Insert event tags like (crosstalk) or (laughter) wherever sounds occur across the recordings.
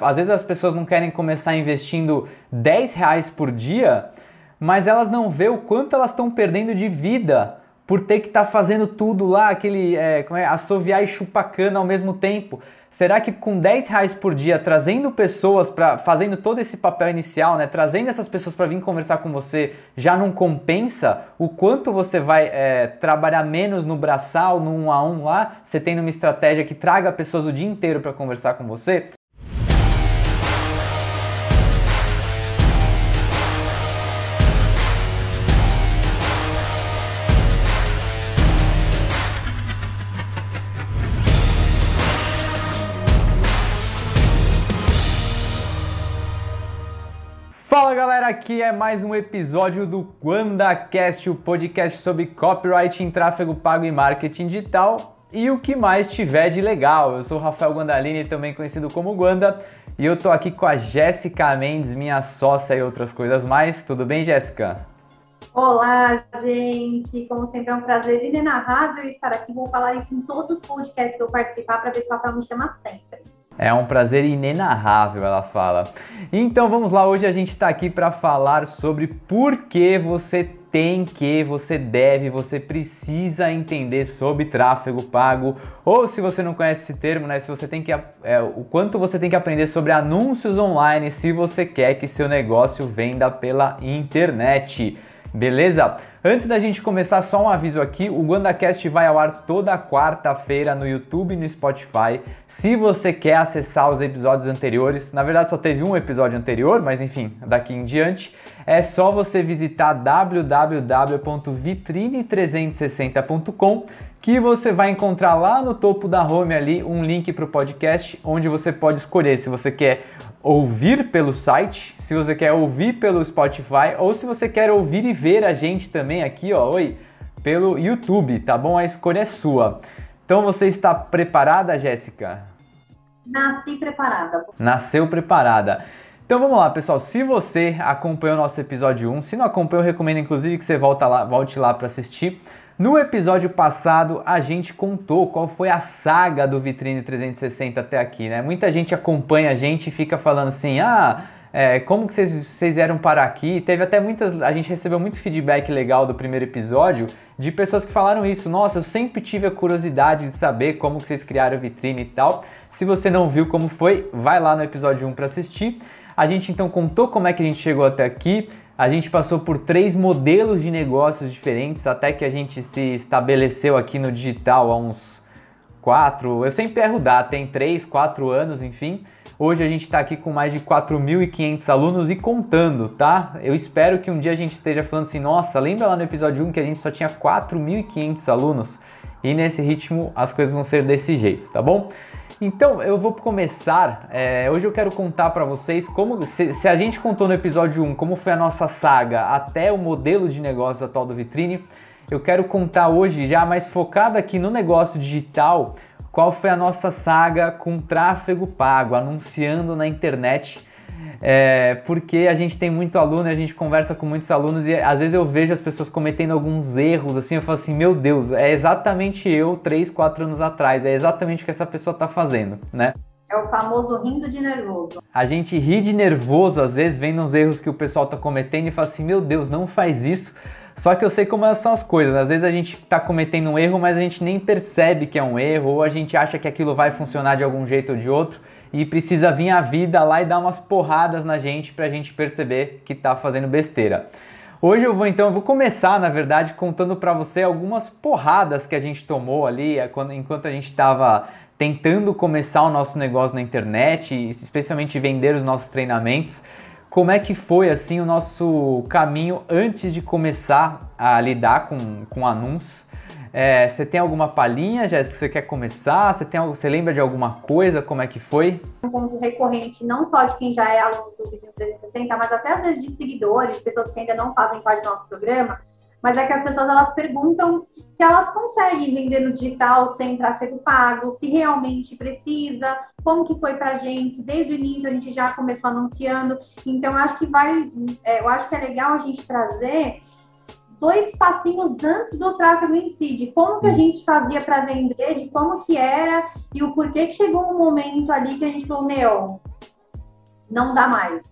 Às vezes as pessoas não querem começar investindo 10 reais por dia, mas elas não vê o quanto elas estão perdendo de vida por ter que estar tá fazendo tudo lá, aquele é, como é, assoviar e chupar cana ao mesmo tempo. Será que com 10 reais por dia, trazendo pessoas para fazendo todo esse papel inicial, né, trazendo essas pessoas para vir conversar com você, já não compensa o quanto você vai é, trabalhar menos no braçal, no um a um lá, você tendo uma estratégia que traga pessoas o dia inteiro para conversar com você? Galera, aqui é mais um episódio do QuandaCast, o podcast sobre copyright em tráfego pago e marketing digital e o que mais tiver de legal. Eu sou Rafael Guandalini, também conhecido como Guanda, e eu tô aqui com a Jéssica Mendes, minha sócia e outras coisas mais. Tudo bem, Jéssica? Olá, gente! Como sempre é um prazer inenarrável estar aqui. Vou falar isso em todos os podcasts que eu participar para ver se o Rafael me chama sempre. É um prazer inenarrável, ela fala. Então vamos lá, hoje a gente está aqui para falar sobre por que você tem que, você deve, você precisa entender sobre tráfego pago, ou se você não conhece esse termo, né, se você tem que é, o quanto você tem que aprender sobre anúncios online se você quer que seu negócio venda pela internet. Beleza? Antes da gente começar, só um aviso aqui: o GuandaCast vai ao ar toda quarta-feira no YouTube e no Spotify. Se você quer acessar os episódios anteriores, na verdade só teve um episódio anterior, mas enfim, daqui em diante, é só você visitar www.vitrine360.com que você vai encontrar lá no topo da home ali um link para o podcast, onde você pode escolher se você quer ouvir pelo site, se você quer ouvir pelo Spotify ou se você quer ouvir e ver a gente também aqui, ó, oi, pelo YouTube, tá bom? A escolha é sua. Então você está preparada, Jéssica? Nasci preparada. Nasceu preparada. Então vamos lá, pessoal. Se você acompanhou o nosso episódio 1, se não acompanhou, eu recomendo inclusive que você volta lá, volte lá para assistir. No episódio passado, a gente contou qual foi a saga do Vitrine 360 até aqui, né? Muita gente acompanha a gente e fica falando assim, ah, é, como que vocês, vocês vieram parar aqui? Teve até muitas, a gente recebeu muito feedback legal do primeiro episódio de pessoas que falaram isso. Nossa, eu sempre tive a curiosidade de saber como que vocês criaram o Vitrine e tal. Se você não viu como foi, vai lá no episódio 1 para assistir. A gente então contou como é que a gente chegou até aqui, a gente passou por três modelos de negócios diferentes até que a gente se estabeleceu aqui no digital há uns quatro, eu sempre erro data, tem três, quatro anos, enfim. Hoje a gente está aqui com mais de 4.500 alunos e contando, tá? Eu espero que um dia a gente esteja falando assim, nossa, lembra lá no episódio 1 que a gente só tinha 4.500 alunos? E nesse ritmo as coisas vão ser desse jeito, tá bom? Então eu vou começar. É, hoje eu quero contar para vocês como, se, se, a gente contou no episódio 1 como foi a nossa saga até o modelo de negócio atual do Vitrine, eu quero contar hoje já mais focado aqui no negócio digital, qual foi a nossa saga com tráfego pago, anunciando na internet é, porque a gente tem muito aluno, a gente conversa com muitos alunos e às vezes eu vejo as pessoas cometendo alguns erros, assim, eu falo assim, meu Deus, é exatamente eu 3, 4 anos atrás, é exatamente o que essa pessoa está fazendo, né? É o famoso rindo de nervoso. A gente ri de nervoso, às vezes, vendo os erros que o pessoal está cometendo e fala assim, meu Deus, não faz isso. Só que eu sei como são as coisas. Às vezes a gente está cometendo um erro, mas a gente nem percebe que é um erro, ou a gente acha que aquilo vai funcionar de algum jeito ou de outro e precisa vir a vida lá e dar umas porradas na gente para a gente perceber que está fazendo besteira. Hoje eu vou então, eu vou começar na verdade contando para você algumas porradas que a gente tomou ali é, quando, enquanto a gente estava tentando começar o nosso negócio na internet, especialmente vender os nossos treinamentos. Como é que foi assim o nosso caminho antes de começar a lidar com, com anúncios? É, você tem alguma palhinha, Jéssica, que você quer começar? Você, tem, você lembra de alguma coisa? Como é que foi? Um ponto recorrente, não só de quem já é aluno do Vídeo 360, mas até às vezes de seguidores, pessoas que ainda não fazem parte do nosso programa, mas é que as pessoas elas perguntam se elas conseguem vender no digital sem tráfego pago, se realmente precisa, como que foi para a gente, desde o início a gente já começou anunciando, então acho que vai, é, eu acho que é legal a gente trazer dois passinhos antes do tráfego em si, de como que a gente fazia para vender, de como que era e o porquê que chegou um momento ali que a gente falou, meu, não dá mais?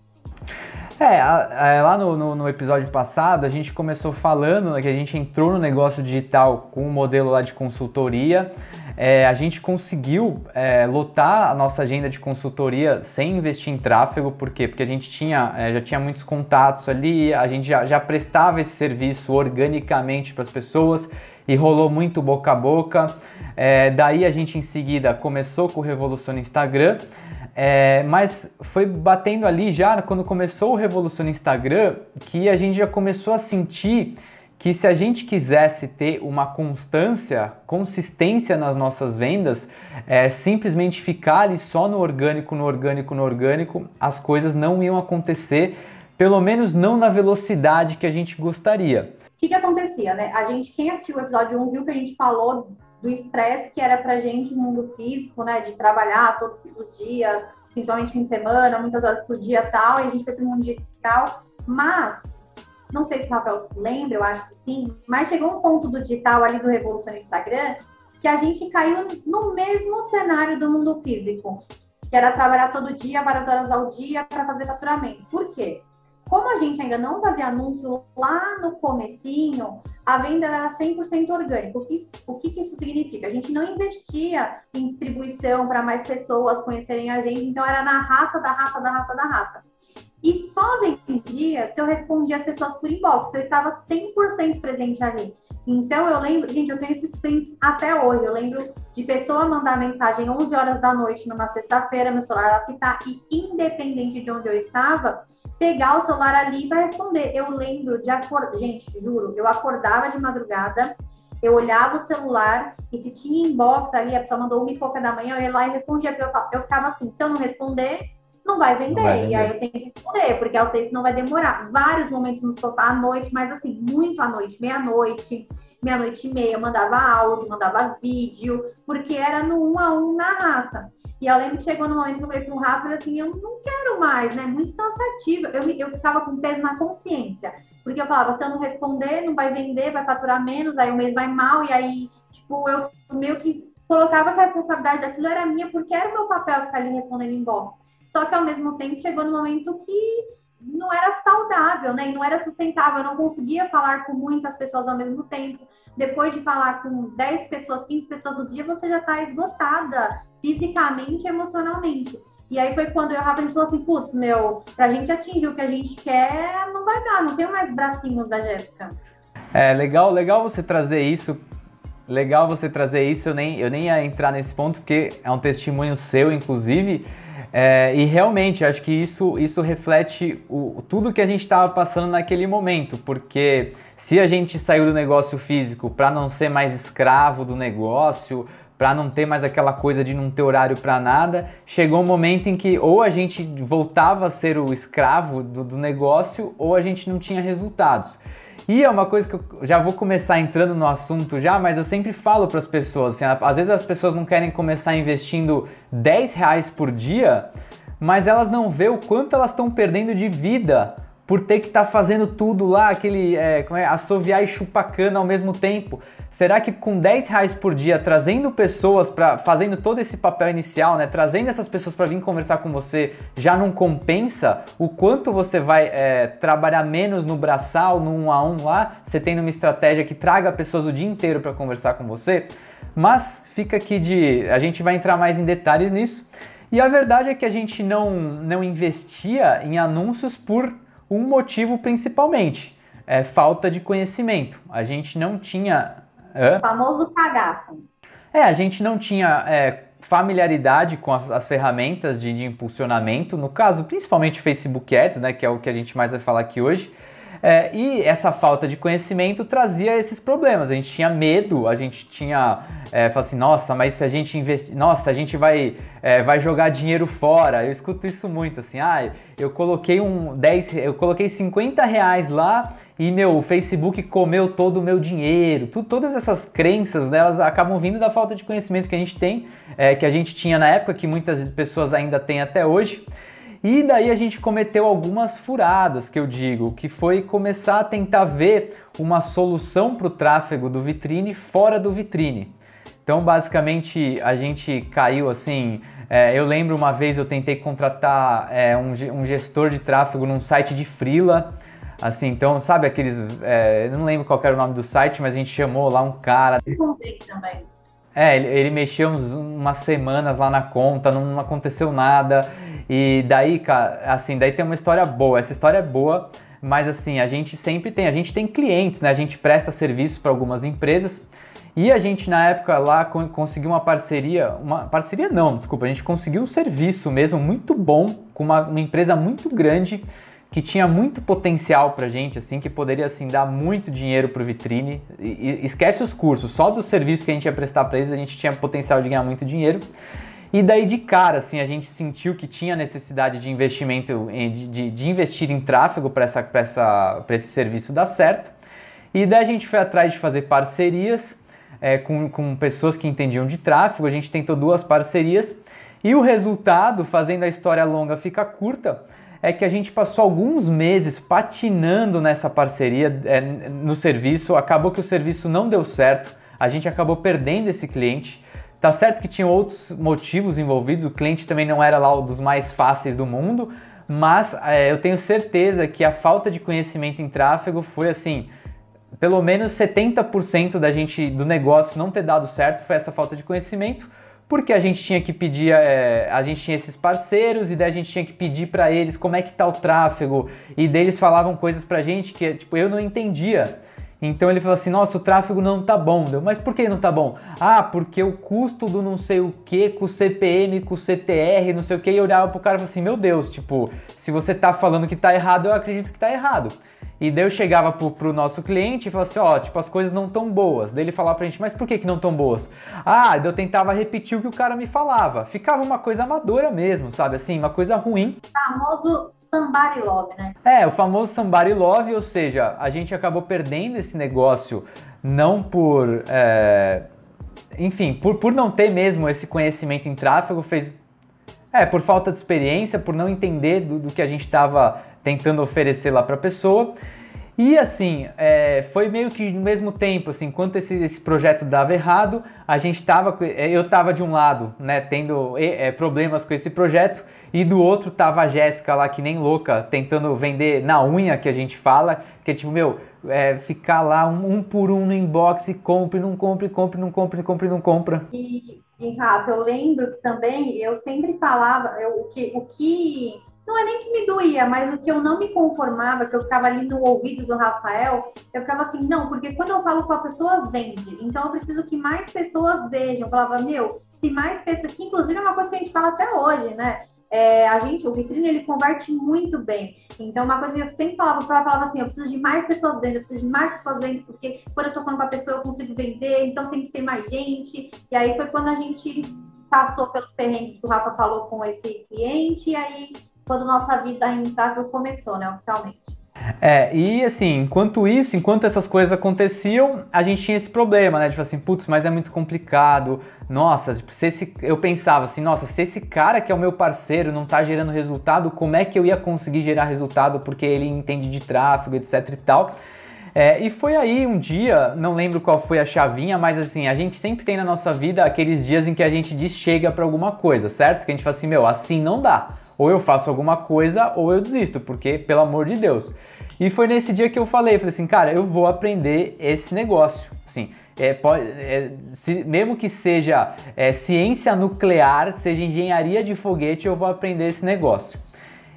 É, é lá no, no, no, episódio passado a gente começou falando né, que a gente entrou no negócio digital com o um modelo lá de consultoria. É, a gente conseguiu é, lotar a nossa agenda de consultoria sem investir em tráfego, por quê? Porque a gente tinha, é, já tinha muitos contatos ali, a gente já, já prestava esse serviço organicamente para as pessoas e rolou muito boca a boca. É, daí a gente em seguida começou com o Revolução no Instagram. É, mas foi batendo ali já quando começou o Revolução no Instagram que a gente já começou a sentir que se a gente quisesse ter uma constância, consistência nas nossas vendas, é, simplesmente ficar ali só no orgânico, no orgânico, no orgânico, as coisas não iam acontecer, pelo menos não na velocidade que a gente gostaria. O que, que acontecia, né? A gente, quem assistiu o episódio 1, viu que a gente falou do estresse que era pra gente no mundo físico, né? De trabalhar todos os dias, principalmente fim de semana, muitas horas por dia tal, e a gente foi pro mundo digital. Mas, não sei se o Rafael se lembra, eu acho que sim, mas chegou um ponto do digital ali do Revolução Instagram que a gente caiu no mesmo cenário do mundo físico, que era trabalhar todo dia, várias horas ao dia para fazer faturamento. Por quê? Como a gente ainda não fazia anúncio lá no comecinho, a venda era 100% orgânica. O que, o que, que isso significa? A gente não investia em distribuição para mais pessoas conhecerem a gente, então era na raça, da raça, da raça, da raça. E só vendia se eu respondia as pessoas por inbox, eu estava 100% presente ali. Então eu lembro, gente, eu tenho esses prints até hoje. Eu lembro de pessoa mandar mensagem 11 horas da noite numa sexta-feira, meu celular apitar e independente de onde eu estava, pegar o celular ali para responder. Eu lembro de acordar, gente, juro, eu acordava de madrugada, eu olhava o celular e se tinha inbox ali, a pessoa mandou uma e pouca da manhã, eu ia lá e respondia. Eu, eu ficava assim, se eu não responder, não vai, vender. não vai vender. E aí eu tenho que responder, porque eu sei se não vai demorar. Vários momentos no sofá à noite, mas assim, muito à noite, meia-noite, meia-noite e meia, eu mandava áudio, mandava vídeo, porque era no um a um na raça. E eu lembro que chegou no momento que eu falei Rafa, assim, eu não quero mais, né? Muito cansativo. Eu, eu ficava com peso na consciência. Porque eu falava, se eu não responder, não vai vender, vai faturar menos, aí o mês vai mal, e aí, tipo, eu meio que colocava que a responsabilidade daquilo era minha, porque era o meu papel ficar ali respondendo inbox. Só que ao mesmo tempo chegou no momento que não era saudável, né? E não era sustentável, eu não conseguia falar com muitas pessoas ao mesmo tempo depois de falar com 10 pessoas, 15 pessoas no dia, você já está esgotada fisicamente e emocionalmente. E aí foi quando eu a gente falou assim, putz, meu, pra gente atingir o que a gente quer, não vai dar, não tem mais bracinhos da Jéssica. É, legal, legal você trazer isso. Legal você trazer isso, eu nem, eu nem ia entrar nesse ponto, porque é um testemunho seu, inclusive. É, e realmente, acho que isso, isso reflete o, tudo que a gente estava passando naquele momento, porque se a gente saiu do negócio físico para não ser mais escravo do negócio, para não ter mais aquela coisa de não ter horário para nada, chegou um momento em que ou a gente voltava a ser o escravo do, do negócio ou a gente não tinha resultados. E é uma coisa que eu já vou começar entrando no assunto já, mas eu sempre falo para as pessoas, assim, às vezes as pessoas não querem começar investindo 10 reais por dia, mas elas não vê o quanto elas estão perdendo de vida por ter que estar tá fazendo tudo lá, aquele é, como é, assoviar e chupar cana ao mesmo tempo. Será que com 10 reais por dia, trazendo pessoas para fazendo todo esse papel inicial, né, trazendo essas pessoas para vir conversar com você, já não compensa o quanto você vai é, trabalhar menos no braçal, no um a um lá, você tendo uma estratégia que traga pessoas o dia inteiro para conversar com você? Mas fica aqui de. A gente vai entrar mais em detalhes nisso. E a verdade é que a gente não, não investia em anúncios por um motivo principalmente. É falta de conhecimento. A gente não tinha Hã? O famoso cagaço. É, a gente não tinha é, familiaridade com as, as ferramentas de, de, impulsionamento, no caso, principalmente Facebook Ads, né, que é o que a gente mais vai falar aqui hoje. É, e essa falta de conhecimento trazia esses problemas. A gente tinha medo, a gente tinha. É, assim, nossa, mas se a gente investir. Nossa, a gente vai, é, vai jogar dinheiro fora. Eu escuto isso muito, assim, ah, eu coloquei um 10, eu coloquei 50 reais lá e meu Facebook comeu todo o meu dinheiro. Tu, todas essas crenças delas acabam vindo da falta de conhecimento que a gente tem, é, que a gente tinha na época, que muitas pessoas ainda têm até hoje. E daí a gente cometeu algumas furadas, que eu digo, que foi começar a tentar ver uma solução para o tráfego do vitrine fora do vitrine. Então, basicamente, a gente caiu assim. É, eu lembro uma vez eu tentei contratar é, um, um, gestor de tráfego num site de Freela. Assim, então, sabe aqueles. É, eu não lembro qual era o nome do site, mas a gente chamou lá um cara. também. É, ele, ele mexeu uns, umas semanas lá na conta, não, não aconteceu nada. E daí, cara, assim, daí tem uma história boa. Essa história é boa, mas assim, a gente sempre tem, a gente tem clientes, né? A gente presta serviço para algumas empresas e a gente, na época lá, conseguiu uma parceria, uma parceria não, desculpa, a gente conseguiu um serviço mesmo muito bom com uma, uma empresa muito grande que tinha muito potencial pra gente, assim, que poderia, assim, dar muito dinheiro pro Vitrine. E, e, esquece os cursos, só do serviço que a gente ia prestar para eles, a gente tinha potencial de ganhar muito dinheiro. E daí de cara, assim, a gente sentiu que tinha necessidade de investimento, de, de, de investir em tráfego para essa, essa, esse serviço dar certo. E daí a gente foi atrás de fazer parcerias é, com, com pessoas que entendiam de tráfego, a gente tentou duas parcerias e o resultado, fazendo a história longa ficar curta, é que a gente passou alguns meses patinando nessa parceria é, no serviço, acabou que o serviço não deu certo, a gente acabou perdendo esse cliente. Tá certo que tinha outros motivos envolvidos, o cliente também não era lá um dos mais fáceis do mundo, mas é, eu tenho certeza que a falta de conhecimento em tráfego foi assim pelo menos 70% da gente do negócio não ter dado certo foi essa falta de conhecimento, porque a gente tinha que pedir, é, a gente tinha esses parceiros e daí a gente tinha que pedir para eles como é que tá o tráfego e deles falavam coisas pra gente que tipo eu não entendia. Então ele falou assim: "Nossa, o tráfego não tá bom". Deu, mas por que não tá bom? Ah, porque o custo do não sei o que com o CPM, com o CTR, não sei o que, e eu olhava pro cara e falava assim: "Meu Deus, tipo, se você tá falando que tá errado, eu acredito que tá errado". E daí eu chegava pro, pro nosso cliente e falava assim, ó, tipo, as coisas não tão boas. Daí ele falava pra gente, mas por que que não tão boas? Ah, daí eu tentava repetir o que o cara me falava. Ficava uma coisa amadora mesmo, sabe? Assim, uma coisa ruim. O famoso somebody love, né? É, o famoso somebody love, ou seja, a gente acabou perdendo esse negócio não por... É... Enfim, por, por não ter mesmo esse conhecimento em tráfego, fez... É, por falta de experiência, por não entender do, do que a gente estava tentando oferecer lá para a pessoa. E assim, é, foi meio que no mesmo tempo, assim, enquanto esse, esse projeto dava errado, a gente tava, é, eu tava de um lado, né, tendo é, problemas com esse projeto, e do outro tava a Jéssica lá, que nem louca, tentando vender na unha, que a gente fala, que é tipo, meu, é, ficar lá um, um, por um no inbox, e compre, não compre, compre, não compre, compre, não compra. E, e Rafa, eu lembro que também, eu sempre falava, eu, o que... O que não é nem que me doía, mas o que eu não me conformava, que eu ficava ali no ouvido do Rafael, eu ficava assim, não, porque quando eu falo com a pessoa, vende. Então eu preciso que mais pessoas vejam. Eu falava, meu, se mais pessoas, que inclusive é uma coisa que a gente fala até hoje, né? É, a gente, o vitrine, ele converte muito bem. Então, uma coisa que eu sempre falava ela, falava assim, eu preciso de mais pessoas vendo, eu preciso de mais pessoas vendo, porque quando eu tô falando com a pessoa, eu consigo vender, então tem que ter mais gente. E aí foi quando a gente passou pelo perrengue que o Rafa falou com esse cliente, e aí quando nossa vida em tráfego começou, né, oficialmente. É, e assim, enquanto isso, enquanto essas coisas aconteciam, a gente tinha esse problema, né? De falar assim, putz, mas é muito complicado. Nossa, tipo, se esse, eu pensava assim, nossa, se esse cara que é o meu parceiro não tá gerando resultado, como é que eu ia conseguir gerar resultado porque ele entende de tráfego, etc e tal. É, e foi aí um dia, não lembro qual foi a chavinha, mas assim, a gente sempre tem na nossa vida aqueles dias em que a gente diz chega para alguma coisa, certo? Que a gente fala assim, meu, assim não dá ou eu faço alguma coisa ou eu desisto, porque pelo amor de Deus. E foi nesse dia que eu falei, falei assim, cara, eu vou aprender esse negócio. Assim, é, pode, é, se, mesmo que seja é, ciência nuclear, seja engenharia de foguete, eu vou aprender esse negócio.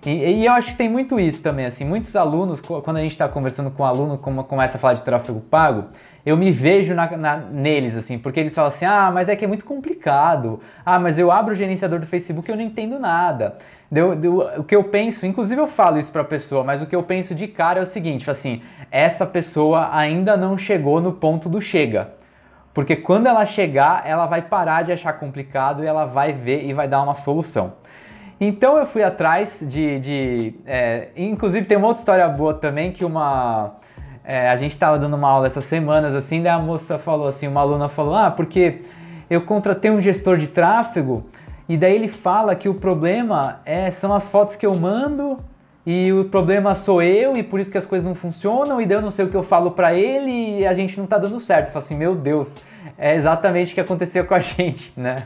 E, e, eu acho que tem muito isso também, assim, muitos alunos, quando a gente está conversando com um aluno, como começa a falar de tráfego pago, eu me vejo na, na, neles, assim, porque eles falam assim, ah, mas é que é muito complicado, ah, mas eu abro o gerenciador do Facebook e eu não entendo nada. Deu, deu, o que eu penso, inclusive eu falo isso para a pessoa, mas o que eu penso de cara é o seguinte, assim, essa pessoa ainda não chegou no ponto do chega. Porque quando ela chegar, ela vai parar de achar complicado e ela vai ver e vai dar uma solução. Então eu fui atrás de. de é, inclusive tem uma outra história boa também que uma. É, a gente estava dando uma aula essas semanas assim, daí a moça falou assim, uma aluna falou, ah, porque eu contratei um gestor de tráfego e daí ele fala que o problema é, são as fotos que eu mando e o problema sou eu e por isso que as coisas não funcionam e daí eu não sei o que eu falo para ele e a gente não tá dando certo. Eu falo assim, meu Deus, é exatamente o que aconteceu com a (laughs) gente, né?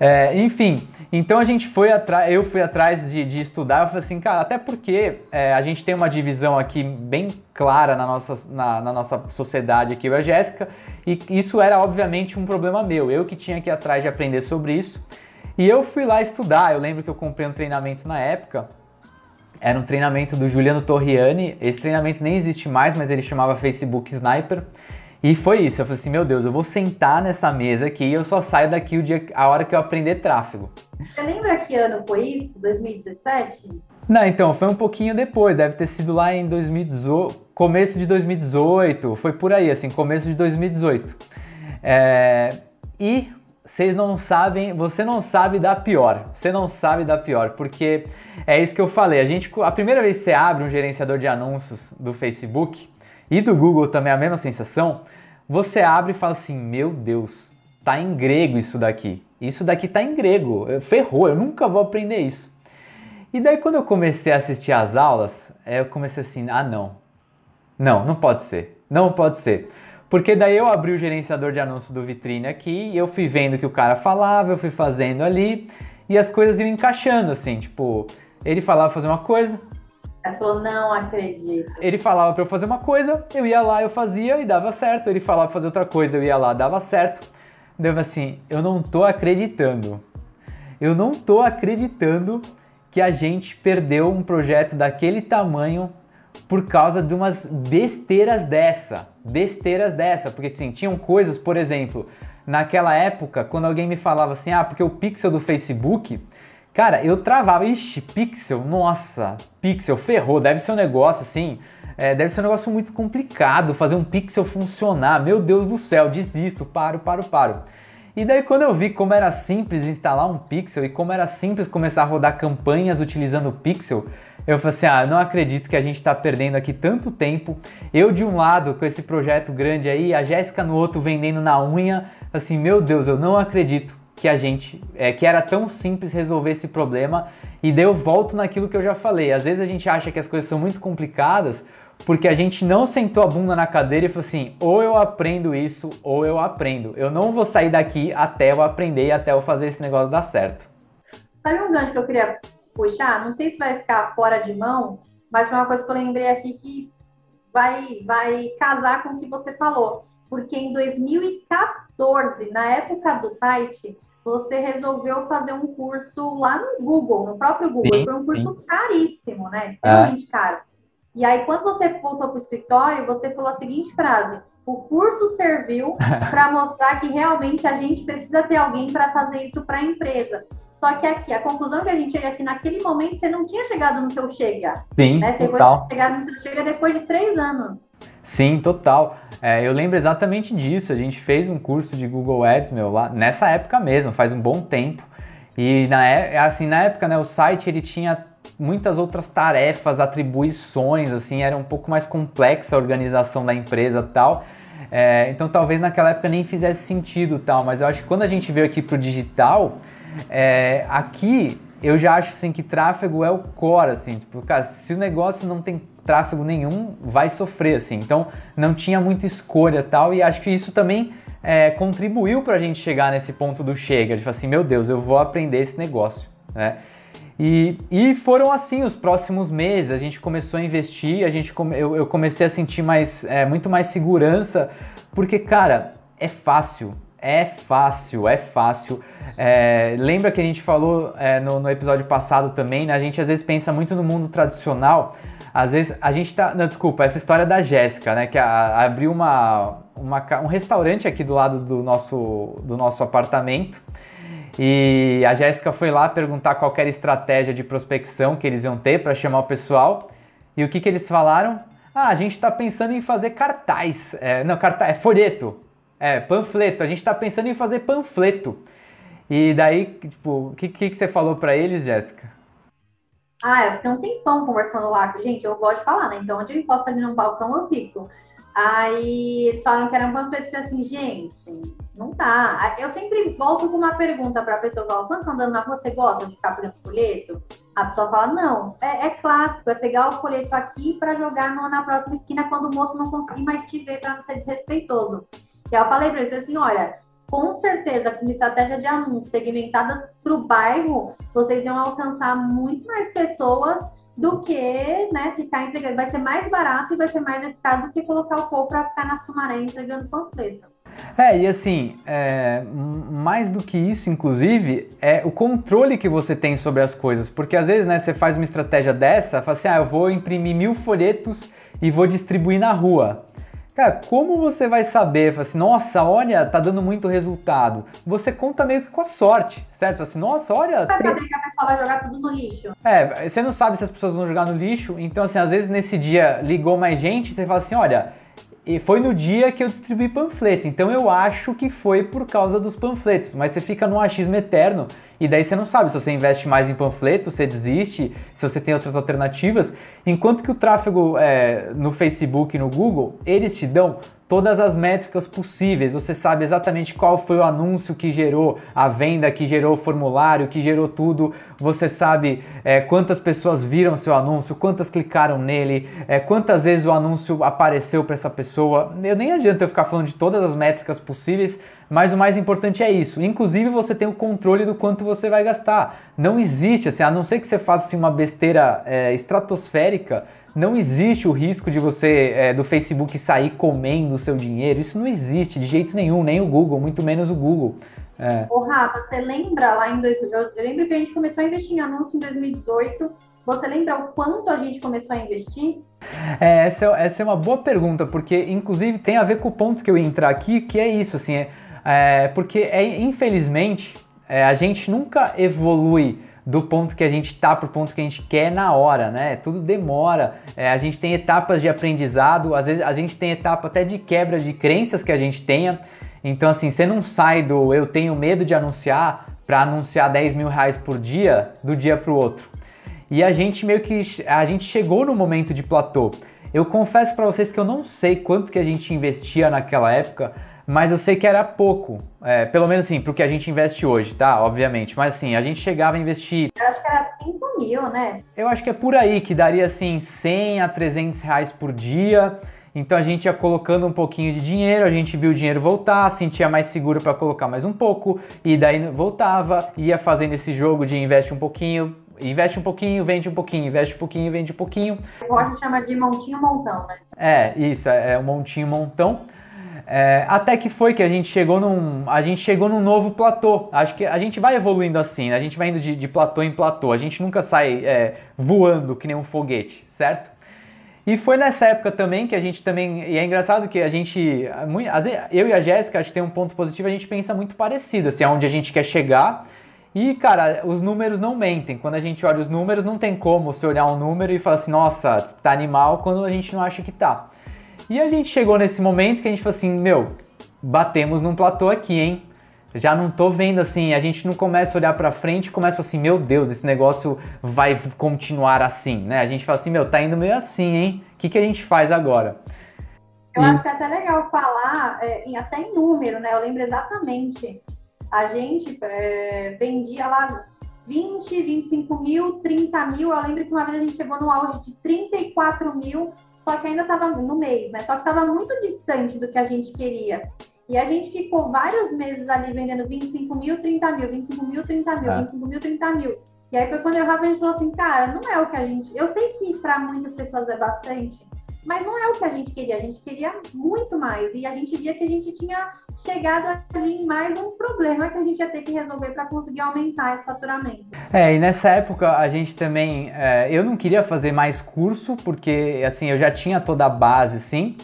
É, enfim, então a gente foi atrás, eu fui atrás de, de, estudar, eu falei assim, cara, até porque é, a gente tem uma divisão aqui bem clara na nossa, na, na nossa sociedade aqui, eu e a Jéssica, e isso era obviamente um problema meu, eu que tinha que ir atrás de aprender sobre isso, e eu fui lá estudar, eu lembro que eu comprei um treinamento na época, era um treinamento do Juliano Torriani, esse treinamento nem existe mais, mas ele chamava Facebook Sniper, e foi isso, eu falei assim, meu Deus, eu vou sentar nessa mesa aqui e eu só saio daqui o dia, a hora que eu aprender tráfego. Você lembra que ano foi isso? 2017? Não, então, foi um pouquinho depois, deve ter sido lá em 2018, começo de 2018, foi por aí, assim, começo de 2018. É, e vocês não sabem, você não sabe da pior, você não sabe da pior, porque é isso que eu falei, a gente, a primeira vez que você abre um gerenciador de anúncios do Facebook, e do Google também a mesma sensação, você abre e fala assim: Meu Deus, tá em grego isso daqui. Isso daqui tá em grego. Ferrou, eu nunca vou aprender isso. E daí, quando eu comecei a assistir às aulas, eu comecei assim: Ah, não. Não, não pode ser. Não pode ser. Porque daí eu abri o gerenciador de anúncio do Vitrine aqui, e eu fui vendo o que o cara falava, eu fui fazendo ali, e as coisas iam encaixando, assim, tipo, ele falava fazer uma coisa, ela falou, não acredito. Ele falava para eu fazer uma coisa, eu ia lá, eu fazia e dava certo. Ele falava pra fazer outra coisa, eu ia lá, dava certo. Deu assim, eu não tô acreditando. Eu não tô acreditando que a gente perdeu um projeto daquele tamanho por causa de umas besteiras dessa. Besteiras dessa. Porque assim, tinham coisas, por exemplo, naquela época, quando alguém me falava assim, ah, porque o pixel do Facebook Cara, eu travava, ixi, pixel, nossa, pixel, ferrou, deve ser um negócio assim, é, deve ser um negócio muito complicado fazer um pixel funcionar, meu Deus do céu, desisto, paro, paro, paro. E daí quando eu vi como era simples instalar um pixel e como era simples começar a rodar campanhas utilizando o pixel, eu falei assim, ah, não acredito que a gente está perdendo aqui tanto tempo. Eu de um lado com esse projeto grande aí, a Jéssica no outro vendendo na unha, assim, meu Deus, eu não acredito que a gente é, que era tão simples resolver esse problema e daí eu volto naquilo que eu já falei. Às vezes a gente acha que as coisas são muito complicadas porque a gente não sentou a bunda na cadeira e falou assim: ou eu aprendo isso ou eu aprendo. Eu não vou sair daqui até eu aprender e até eu fazer esse negócio dar certo. Sabe um gancho que eu queria puxar? Não sei se vai ficar fora de mão, mas uma coisa que eu lembrei aqui que vai, vai casar com o que você falou. Porque em 2014, na época do site, você resolveu fazer um curso lá no Google, no próprio Google. Sim, Foi um curso sim. caríssimo, né? Extremamente é. caro. E aí, quando você voltou para o escritório, você falou a seguinte frase: o curso serviu (laughs) para mostrar que realmente a gente precisa ter alguém para fazer isso para a empresa. Só que aqui, a conclusão que a gente chega aqui, naquele momento, você não tinha chegado no seu chega. Sim, né? Você total. foi chegar no seu chega depois de três anos. Sim, total. É, eu lembro exatamente disso. A gente fez um curso de Google Ads, meu, lá nessa época mesmo, faz um bom tempo. E na, é, assim, na época, né, o site ele tinha muitas outras tarefas, atribuições, assim, era um pouco mais complexa a organização da empresa tal. É, então talvez naquela época nem fizesse sentido tal, mas eu acho que quando a gente veio aqui para o digital, é, aqui eu já acho assim que tráfego é o core, assim, tipo, cara, se o negócio não tem tráfego nenhum, vai sofrer, assim. Então não tinha muita escolha tal, e acho que isso também é, contribuiu para a gente chegar nesse ponto do chega, de falar assim, meu Deus, eu vou aprender esse negócio, né? E, e foram assim os próximos meses, a gente começou a investir, a gente eu, eu comecei a sentir mais, é, muito mais segurança, porque, cara, é fácil, é fácil, é fácil. É, lembra que a gente falou é, no, no, episódio passado também, né? A gente às vezes pensa muito no mundo tradicional. Às vezes a gente tá. Não, desculpa, essa história da Jéssica, né? Que a, abriu uma, uma, um restaurante aqui do lado do nosso, do nosso apartamento. E a Jéssica foi lá perguntar qual era a estratégia de prospecção que eles iam ter para chamar o pessoal. E o que, que eles falaram? Ah, a gente está pensando em fazer cartaz. É, não, cartaz, é folheto. É, panfleto. A gente está pensando em fazer panfleto. E daí, tipo, o que, que, que você falou para eles, Jéssica? Ah, eu fiquei um tempão conversando lá. Gente, eu gosto de falar, né? Então, onde eu encosto ali no balcão, eu fico. Aí eles falaram que era um panfleto e assim, gente, não tá. Eu sempre volto com uma pergunta para a pessoa, falo, quando tá andando na rua, você gosta de ficar pegando folheto? A pessoa fala, não, é, é clássico, é pegar o folheto aqui para jogar no, na próxima esquina quando o moço não conseguir mais te ver para não ser desrespeitoso. Eu falei para eles assim, olha, com certeza, com estratégia de anúncio segmentadas para o bairro, vocês iam alcançar muito mais pessoas do que né, ficar entregando. Vai ser mais barato e vai ser mais eficaz do que colocar o povo para ficar na Sumaré entregando panfleto. É, e assim, é, mais do que isso, inclusive, é o controle que você tem sobre as coisas. Porque às vezes, né, você faz uma estratégia dessa, fala assim, ah, eu vou imprimir mil folhetos e vou distribuir na rua. Cara, como você vai saber? Fala assim, nossa, olha, tá dando muito resultado. Você conta meio que com a sorte, certo? Fala assim, nossa, olha. Vai saber que a pessoa vai jogar tudo no lixo. É, você não sabe se as pessoas vão jogar no lixo, então assim, às vezes nesse dia ligou mais gente, você fala assim, olha, e foi no dia que eu distribuí panfleto, então eu acho que foi por causa dos panfletos, mas você fica no achismo eterno e daí você não sabe se você investe mais em panfleto, você desiste, se você tem outras alternativas, enquanto que o tráfego é, no Facebook e no Google, eles te dão todas as métricas possíveis. Você sabe exatamente qual foi o anúncio que gerou a venda, que gerou o formulário, que gerou tudo. Você sabe é, quantas pessoas viram seu anúncio, quantas clicaram nele, é, quantas vezes o anúncio apareceu para essa pessoa. Eu nem adianta eu ficar falando de todas as métricas possíveis, mas o mais importante é isso. Inclusive você tem o controle do quanto você vai gastar. Não existe, assim, a não ser que você faça assim, uma besteira é, estratosférica não existe o risco de você, é, do Facebook, sair comendo o seu dinheiro. Isso não existe de jeito nenhum, nem o Google, muito menos o Google. É. Ô, Rafa, você lembra lá em 2000, eu lembro que a gente começou a investir em anúncio em 2018. Você lembra o quanto a gente começou a investir? É, essa, é, essa é uma boa pergunta, porque inclusive tem a ver com o ponto que eu ia entrar aqui, que é isso, assim, é, é porque é, infelizmente é, a gente nunca evolui do ponto que a gente está para o ponto que a gente quer na hora, né? Tudo demora. É, a gente tem etapas de aprendizado, às vezes a gente tem etapa até de quebra de crenças que a gente tenha. Então, assim, você não sai do eu tenho medo de anunciar para anunciar 10 mil reais por dia do dia para o outro. E a gente meio que a gente chegou no momento de platô. Eu confesso para vocês que eu não sei quanto que a gente investia naquela época, mas eu sei que era pouco, é, pelo menos assim, pro que a gente investe hoje, tá? Obviamente, mas assim, a gente chegava a investir... Eu acho que era 5 mil, né? Eu acho que é por aí, que daria assim 100 a 300 reais por dia, então a gente ia colocando um pouquinho de dinheiro, a gente viu o dinheiro voltar, sentia mais seguro para colocar mais um pouco, e daí voltava, ia fazendo esse jogo de investe um pouquinho, investe um pouquinho, vende um pouquinho, investe um pouquinho, vende um pouquinho. Pode chamar de montinho montão, né? É, isso, é, é um montinho montão. É, até que foi que a gente chegou num, a gente chegou num novo platô. Acho que a gente vai evoluindo assim, né? a gente vai indo de, de platô em platô. A gente nunca sai é, voando que nem um foguete, certo? E foi nessa época também que a gente também. E é engraçado que a gente. Eu e a Jéssica, acho que tem um ponto positivo, a gente pensa muito parecido, assim, aonde a gente quer chegar. E, cara, os números não mentem. Quando a gente olha os números, não tem como você olhar um número e falar assim, nossa, tá animal, quando a gente não acha que tá. E a gente chegou nesse momento que a gente falou assim, meu, batemos num platô aqui, hein? Já não tô vendo assim, a gente não começa a olhar para frente e começa assim, meu Deus, esse negócio vai continuar assim, né? A gente fala assim, meu, tá indo meio assim, hein? O que, que a gente faz agora? Eu acho que é até legal falar, é, até em número, né? Eu lembro exatamente. A gente é, vendia lá 20, 25 mil, 30 mil. Eu lembro que uma vez a gente chegou no auge de 34 mil só que ainda estava no mês, né? Só que estava muito distante do que a gente queria. E a gente ficou vários meses ali vendendo 25 mil, 30 mil, 25 mil, 30 mil, é. 25 mil, 30 mil. E aí foi quando eu a gente falou assim, cara, não é o que a gente. Eu sei que para muitas pessoas é bastante, mas não é o que a gente queria, a gente queria muito mais. E a gente via que a gente tinha chegado ali em mais um problema que a gente ia ter que resolver para conseguir aumentar esse faturamento. É, e nessa época a gente também. É, eu não queria fazer mais curso, porque assim, eu já tinha toda a base, sim.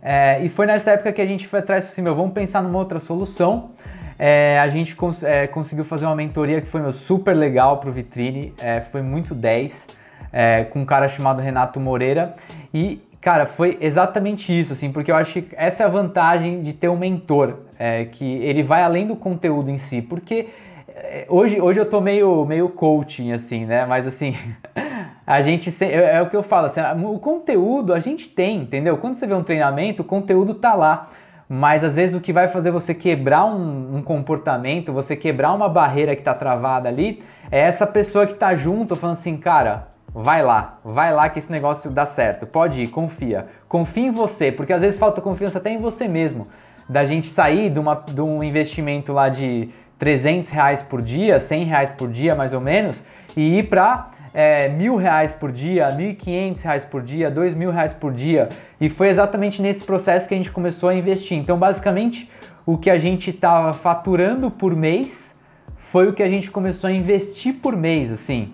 É, e foi nessa época que a gente foi atrás assim, meu, vamos pensar numa outra solução. É, a gente cons é, conseguiu fazer uma mentoria que foi meu, super legal para o Vitrine, é, foi muito 10, é, com um cara chamado Renato Moreira. E Cara, foi exatamente isso, assim, porque eu acho que essa é a vantagem de ter um mentor, é, que ele vai além do conteúdo em si, porque é, hoje, hoje eu tô meio, meio coaching, assim, né, mas assim, (laughs) a gente é, é, o que eu falo, assim, o conteúdo a gente tem, entendeu? Quando você vê um treinamento, o conteúdo tá lá. Mas às vezes o que vai fazer você quebrar um, um comportamento, você quebrar uma barreira que tá travada ali, é essa pessoa que tá junto falando assim, cara, vai lá, vai lá que esse negócio dá certo. Pode ir, confia. Confia em você, porque às vezes falta confiança até em você mesmo. Da gente sair de, uma, de um investimento lá de 300 reais por dia, 100 reais por dia mais ou menos, e ir para é, mil reais por dia, mil e quinhentos reais por dia, dois mil reais por dia. E foi exatamente nesse processo que a gente começou a investir. Então, basicamente, o que a gente estava faturando por mês foi o que a gente começou a investir por mês, assim,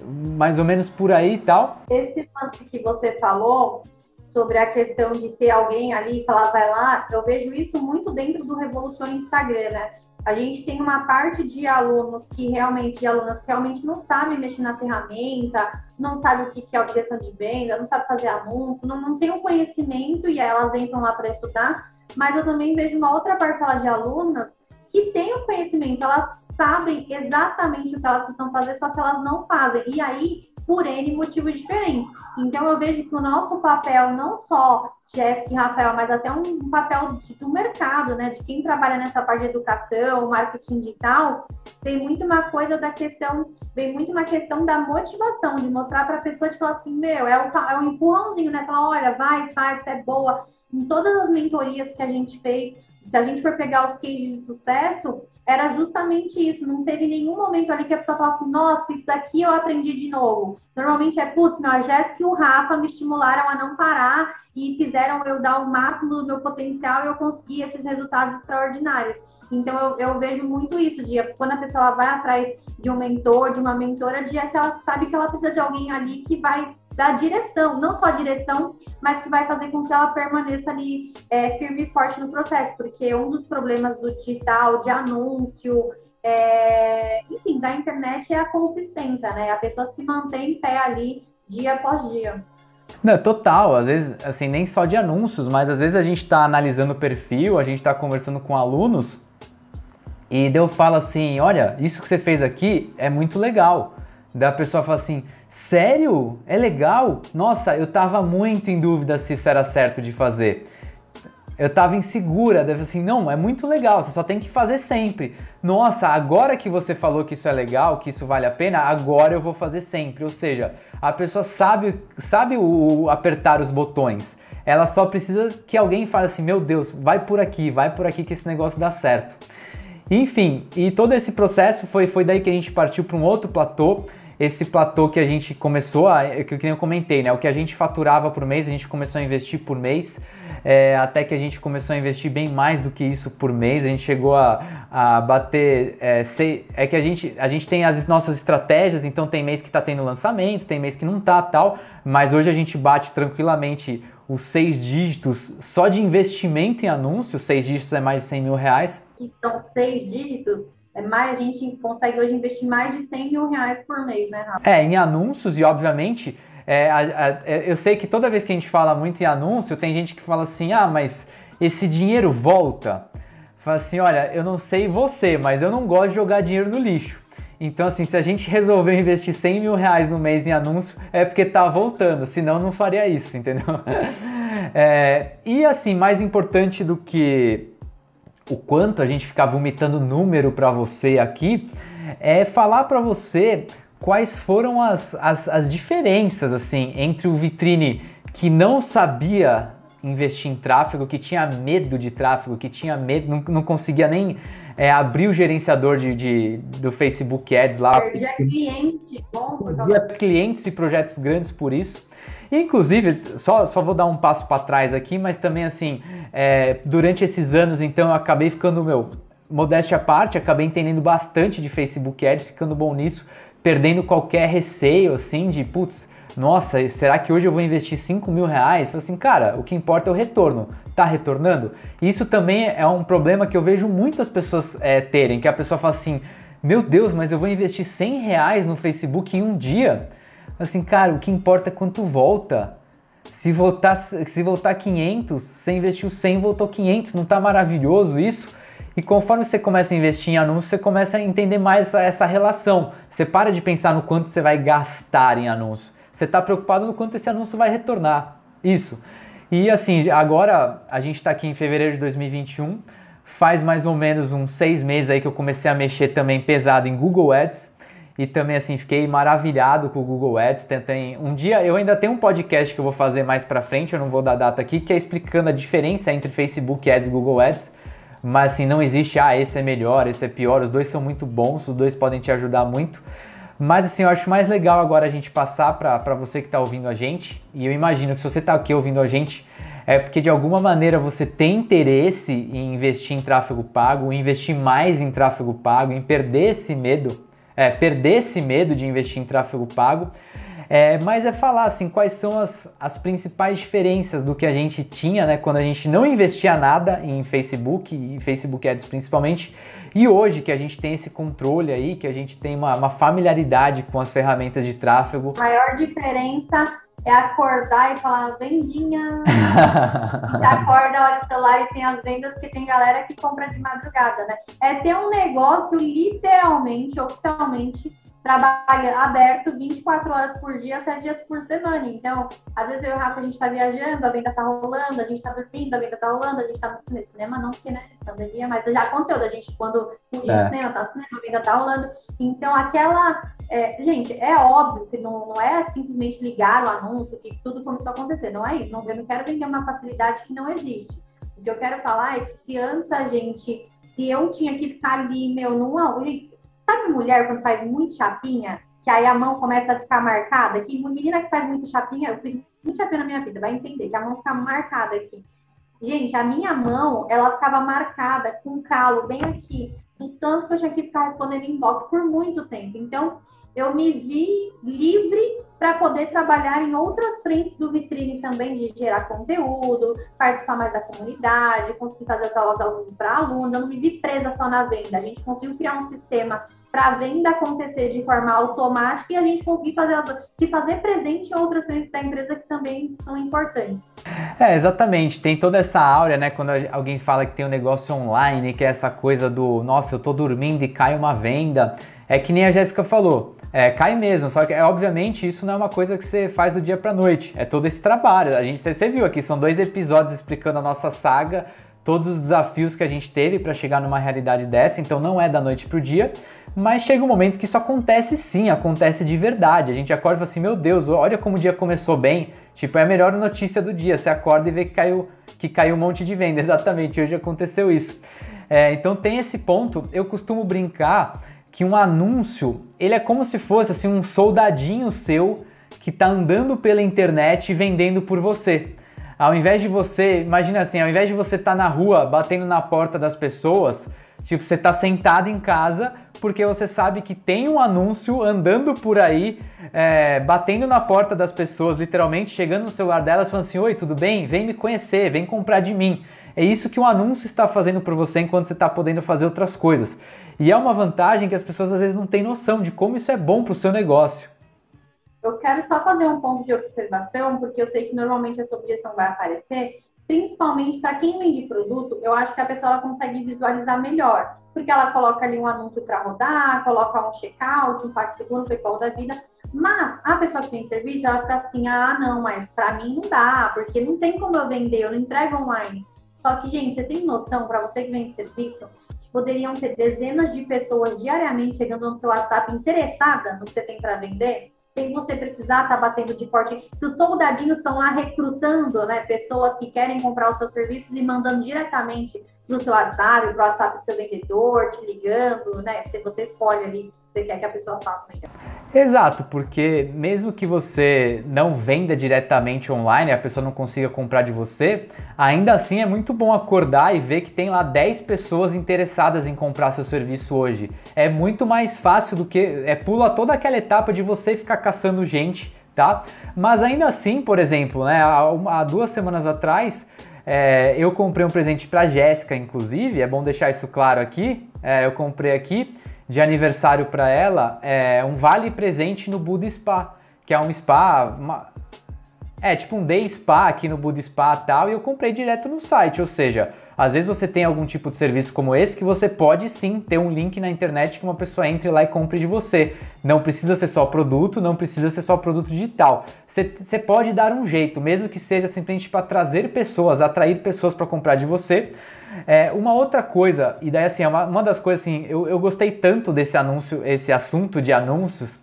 mais ou menos por aí e tal. Esse lance que você falou sobre a questão de ter alguém ali e falar vai lá, eu vejo isso muito dentro do Revolução Instagram, né? A gente tem uma parte de alunos que realmente, de alunas que realmente não sabem mexer na ferramenta, não sabem o que é objeção de venda, não sabem fazer anúncio, não, não tem o um conhecimento e elas entram lá para estudar. Mas eu também vejo uma outra parcela de alunas que tem o conhecimento, elas sabem exatamente o que elas precisam fazer, só que elas não fazem. E aí por N motivos diferentes. Então eu vejo que o nosso papel, não só Jéssica e Rafael, mas até um papel do mercado, né? De quem trabalha nessa parte de educação, marketing digital, vem muito uma coisa da questão, vem muito uma questão da motivação, de mostrar para a pessoa falar assim, meu, é o, é empurrãozinho, né? Falar, olha, vai, faz, é boa. Em todas as mentorias que a gente fez, se a gente for pegar os cases de sucesso, era justamente isso. Não teve nenhum momento ali que a pessoa falasse, nossa, isso daqui eu aprendi de novo. Normalmente é, putz, meu, a Jéssica e o Rafa me estimularam a não parar e fizeram eu dar o máximo do meu potencial e eu consegui esses resultados extraordinários. Então eu, eu vejo muito isso, de quando a pessoa vai atrás de um mentor, de uma mentora, de que ela sabe que ela precisa de alguém ali que vai dar direção, não só direção, mas que vai fazer com que ela permaneça ali é, firme e forte no processo, porque um dos problemas do digital, de anúncio, é, enfim, da internet é a consistência, né? A pessoa se mantém em pé ali dia após dia. Não, total, às vezes, assim, nem só de anúncios, mas às vezes a gente está analisando o perfil, a gente está conversando com alunos e eu falo assim, olha, isso que você fez aqui é muito legal. Da pessoa fala assim, sério? É legal? Nossa, eu tava muito em dúvida se isso era certo de fazer. Eu tava insegura, deve assim, não, é muito legal, você só tem que fazer sempre. Nossa, agora que você falou que isso é legal, que isso vale a pena, agora eu vou fazer sempre. Ou seja, a pessoa sabe, sabe o, apertar os botões. Ela só precisa que alguém fale assim, meu Deus, vai por aqui, vai por aqui que esse negócio dá certo. Enfim, e todo esse processo foi, foi daí que a gente partiu para um outro platô esse platô que a gente começou, a, que eu comentei, né? O que a gente faturava por mês, a gente começou a investir por mês, é, até que a gente começou a investir bem mais do que isso por mês. A gente chegou a, a bater. É, sei, é que a gente, a gente tem as nossas estratégias, então tem mês que está tendo lançamento, tem mês que não tá tal, mas hoje a gente bate tranquilamente os seis dígitos só de investimento em anúncios, seis dígitos é mais de 100 mil reais. São seis dígitos é mais, a gente consegue hoje investir mais de 100 mil reais por mês, né, Rafa? É, em anúncios e obviamente, é, a, a, é, eu sei que toda vez que a gente fala muito em anúncio, tem gente que fala assim, ah, mas esse dinheiro volta. Fala assim, olha, eu não sei você, mas eu não gosto de jogar dinheiro no lixo. Então, assim, se a gente resolver investir 100 mil reais no mês em anúncio, é porque tá voltando, senão não faria isso, entendeu? (laughs) É, e assim, mais importante do que o quanto a gente ficar vomitando número para você aqui, é falar para você quais foram as, as, as diferenças assim entre o vitrine que não sabia investir em tráfego, que tinha medo de tráfego, que tinha medo, não, não conseguia nem é, abrir o gerenciador de, de, do Facebook Ads lá. Perdia cliente, bom, Perdia clientes e projetos grandes por isso. Inclusive, só, só vou dar um passo para trás aqui, mas também assim, é, durante esses anos, então, eu acabei ficando, meu, modéstia à parte, acabei entendendo bastante de Facebook Ads, ficando bom nisso, perdendo qualquer receio, assim, de, putz, nossa, será que hoje eu vou investir 5 mil reais? Falei assim, cara, o que importa é o retorno. Tá retornando? Isso também é um problema que eu vejo muitas pessoas é, terem, que a pessoa fala assim, meu Deus, mas eu vou investir 100 reais no Facebook em um dia? Assim, cara, o que importa é quanto volta. Se voltar, se voltar 500, você investiu 100, voltou 500, não tá maravilhoso isso? E conforme você começa a investir em anúncios, você começa a entender mais essa, essa relação. Você para de pensar no quanto você vai gastar em anúncios. Você está preocupado no quanto esse anúncio vai retornar. Isso. E assim, agora a gente está aqui em fevereiro de 2021, faz mais ou menos uns seis meses aí que eu comecei a mexer também pesado em Google Ads e também assim fiquei maravilhado com o Google Ads. Tem, um dia eu ainda tenho um podcast que eu vou fazer mais para frente, eu não vou dar data aqui, que é explicando a diferença entre Facebook Ads e Google Ads. Mas assim, não existe, ah, esse é melhor, esse é pior, os dois são muito bons, os dois podem te ajudar muito. Mas assim, eu acho mais legal agora a gente passar para você que está ouvindo a gente. E eu imagino que se você está aqui ouvindo a gente, é porque de alguma maneira você tem interesse em investir em tráfego pago, investir mais em tráfego pago, em perder esse medo é, perder esse medo de investir em tráfego pago. É, mas é falar assim quais são as, as principais diferenças do que a gente tinha né, quando a gente não investia nada em Facebook e Facebook Ads principalmente, e hoje que a gente tem esse controle aí, que a gente tem uma, uma familiaridade com as ferramentas de tráfego. A maior diferença é acordar e falar vendinha. Você acorda, olha o celular e tem as vendas, porque tem galera que compra de madrugada, né? É ter um negócio literalmente, oficialmente, trabalha aberto 24 horas por dia, 7 dias por semana. Então, às vezes eu e o Rafa, a gente tá viajando, a venda tá rolando, a gente tá dormindo, a venda tá rolando, a gente tá no cinema, não porque, né, pandemia, mas já aconteceu da gente, quando um dia é. no cinema, tá no cinema, a venda tá rolando. Então, aquela... É, gente, é óbvio que não, não é simplesmente ligar o anúncio, que tudo começou a acontecer, não é isso. Não, eu não quero vender uma facilidade que não existe. O que eu quero falar é que se antes a gente... Se eu tinha que ficar ali, meu, não... Gente, Sabe mulher quando faz muito chapinha, que aí a mão começa a ficar marcada? Que menina que faz muito chapinha, eu fiz muito chapinha na minha vida, vai entender que a mão fica marcada aqui. Gente, a minha mão, ela ficava marcada com calo bem aqui, do tanto que eu tinha que ficar respondendo inbox por muito tempo. Então, eu me vi livre para poder trabalhar em outras frentes do vitrine também, de gerar conteúdo, participar mais da comunidade, conseguir fazer as aulas para alunos. Eu não me vi presa só na venda. A gente conseguiu criar um sistema para a venda acontecer de forma automática e a gente conseguir fazer, se fazer presente em outras frentes da empresa que também são importantes. É, exatamente. Tem toda essa áurea, né? Quando alguém fala que tem um negócio online, que é essa coisa do, nossa, eu tô dormindo e cai uma venda. É que nem a Jéssica falou. É, cai mesmo, só que é, obviamente isso não é uma coisa que você faz do dia para noite, é todo esse trabalho. A gente, você viu aqui, são dois episódios explicando a nossa saga, todos os desafios que a gente teve para chegar numa realidade dessa, então não é da noite pro dia, mas chega um momento que isso acontece sim, acontece de verdade. A gente acorda e fala assim: meu Deus, olha como o dia começou bem. Tipo, é a melhor notícia do dia. Você acorda e vê que caiu, que caiu um monte de venda. (laughs) Exatamente, hoje aconteceu isso. É, então tem esse ponto. Eu costumo brincar que um anúncio, ele é como se fosse assim um soldadinho seu que está andando pela internet vendendo por você. Ao invés de você, imagina assim, ao invés de você estar tá na rua batendo na porta das pessoas, tipo, você está sentado em casa porque você sabe que tem um anúncio andando por aí, é, batendo na porta das pessoas, literalmente chegando no celular delas, falando assim: Oi, tudo bem? Vem me conhecer, vem comprar de mim. É isso que o anúncio está fazendo por você enquanto você está podendo fazer outras coisas. E é uma vantagem que as pessoas às vezes não têm noção de como isso é bom para o seu negócio. Eu quero só fazer um ponto de observação, porque eu sei que normalmente essa objeção vai aparecer, principalmente para quem vende produto, eu acho que a pessoa consegue visualizar melhor, porque ela coloca ali um anúncio para rodar, coloca um checkout, um PagSeguro, um PayPal da vida, mas a pessoa que tem serviço, ela fica assim, ah, não, mas para mim não dá, porque não tem como eu vender, eu não entrego online. Só que, gente, você tem noção, para você que vende serviço, poderiam ter dezenas de pessoas diariamente chegando no seu WhatsApp interessada no que você tem para vender, sem você precisar estar tá batendo de porte. Que os soldadinhos estão lá recrutando né, pessoas que querem comprar os seus serviços e mandando diretamente para o seu WhatsApp, para o WhatsApp do seu vendedor, te ligando, né? Se você escolhe ali você quer que a pessoa faça né? Exato, porque mesmo que você não venda diretamente online, a pessoa não consiga comprar de você, ainda assim é muito bom acordar e ver que tem lá 10 pessoas interessadas em comprar seu serviço hoje. É muito mais fácil do que é pula toda aquela etapa de você ficar caçando gente, tá? Mas ainda assim, por exemplo, né, há, duas semanas atrás, é, eu comprei um presente para Jéssica, inclusive, é bom deixar isso claro aqui. É, eu comprei aqui de aniversário para ela é um vale presente no Buda Spa, que é um spa. Uma... é tipo um day spa aqui no Buda Spa tal, e eu comprei direto no site, ou seja, às vezes você tem algum tipo de serviço como esse que você pode sim ter um link na internet que uma pessoa entre lá e compre de você. Não precisa ser só produto, não precisa ser só produto digital. Você pode dar um jeito, mesmo que seja simplesmente para trazer pessoas, atrair pessoas para comprar de você. É, uma outra coisa, e daí assim, é uma, uma das coisas assim, eu, eu gostei tanto desse anúncio, esse assunto de anúncios,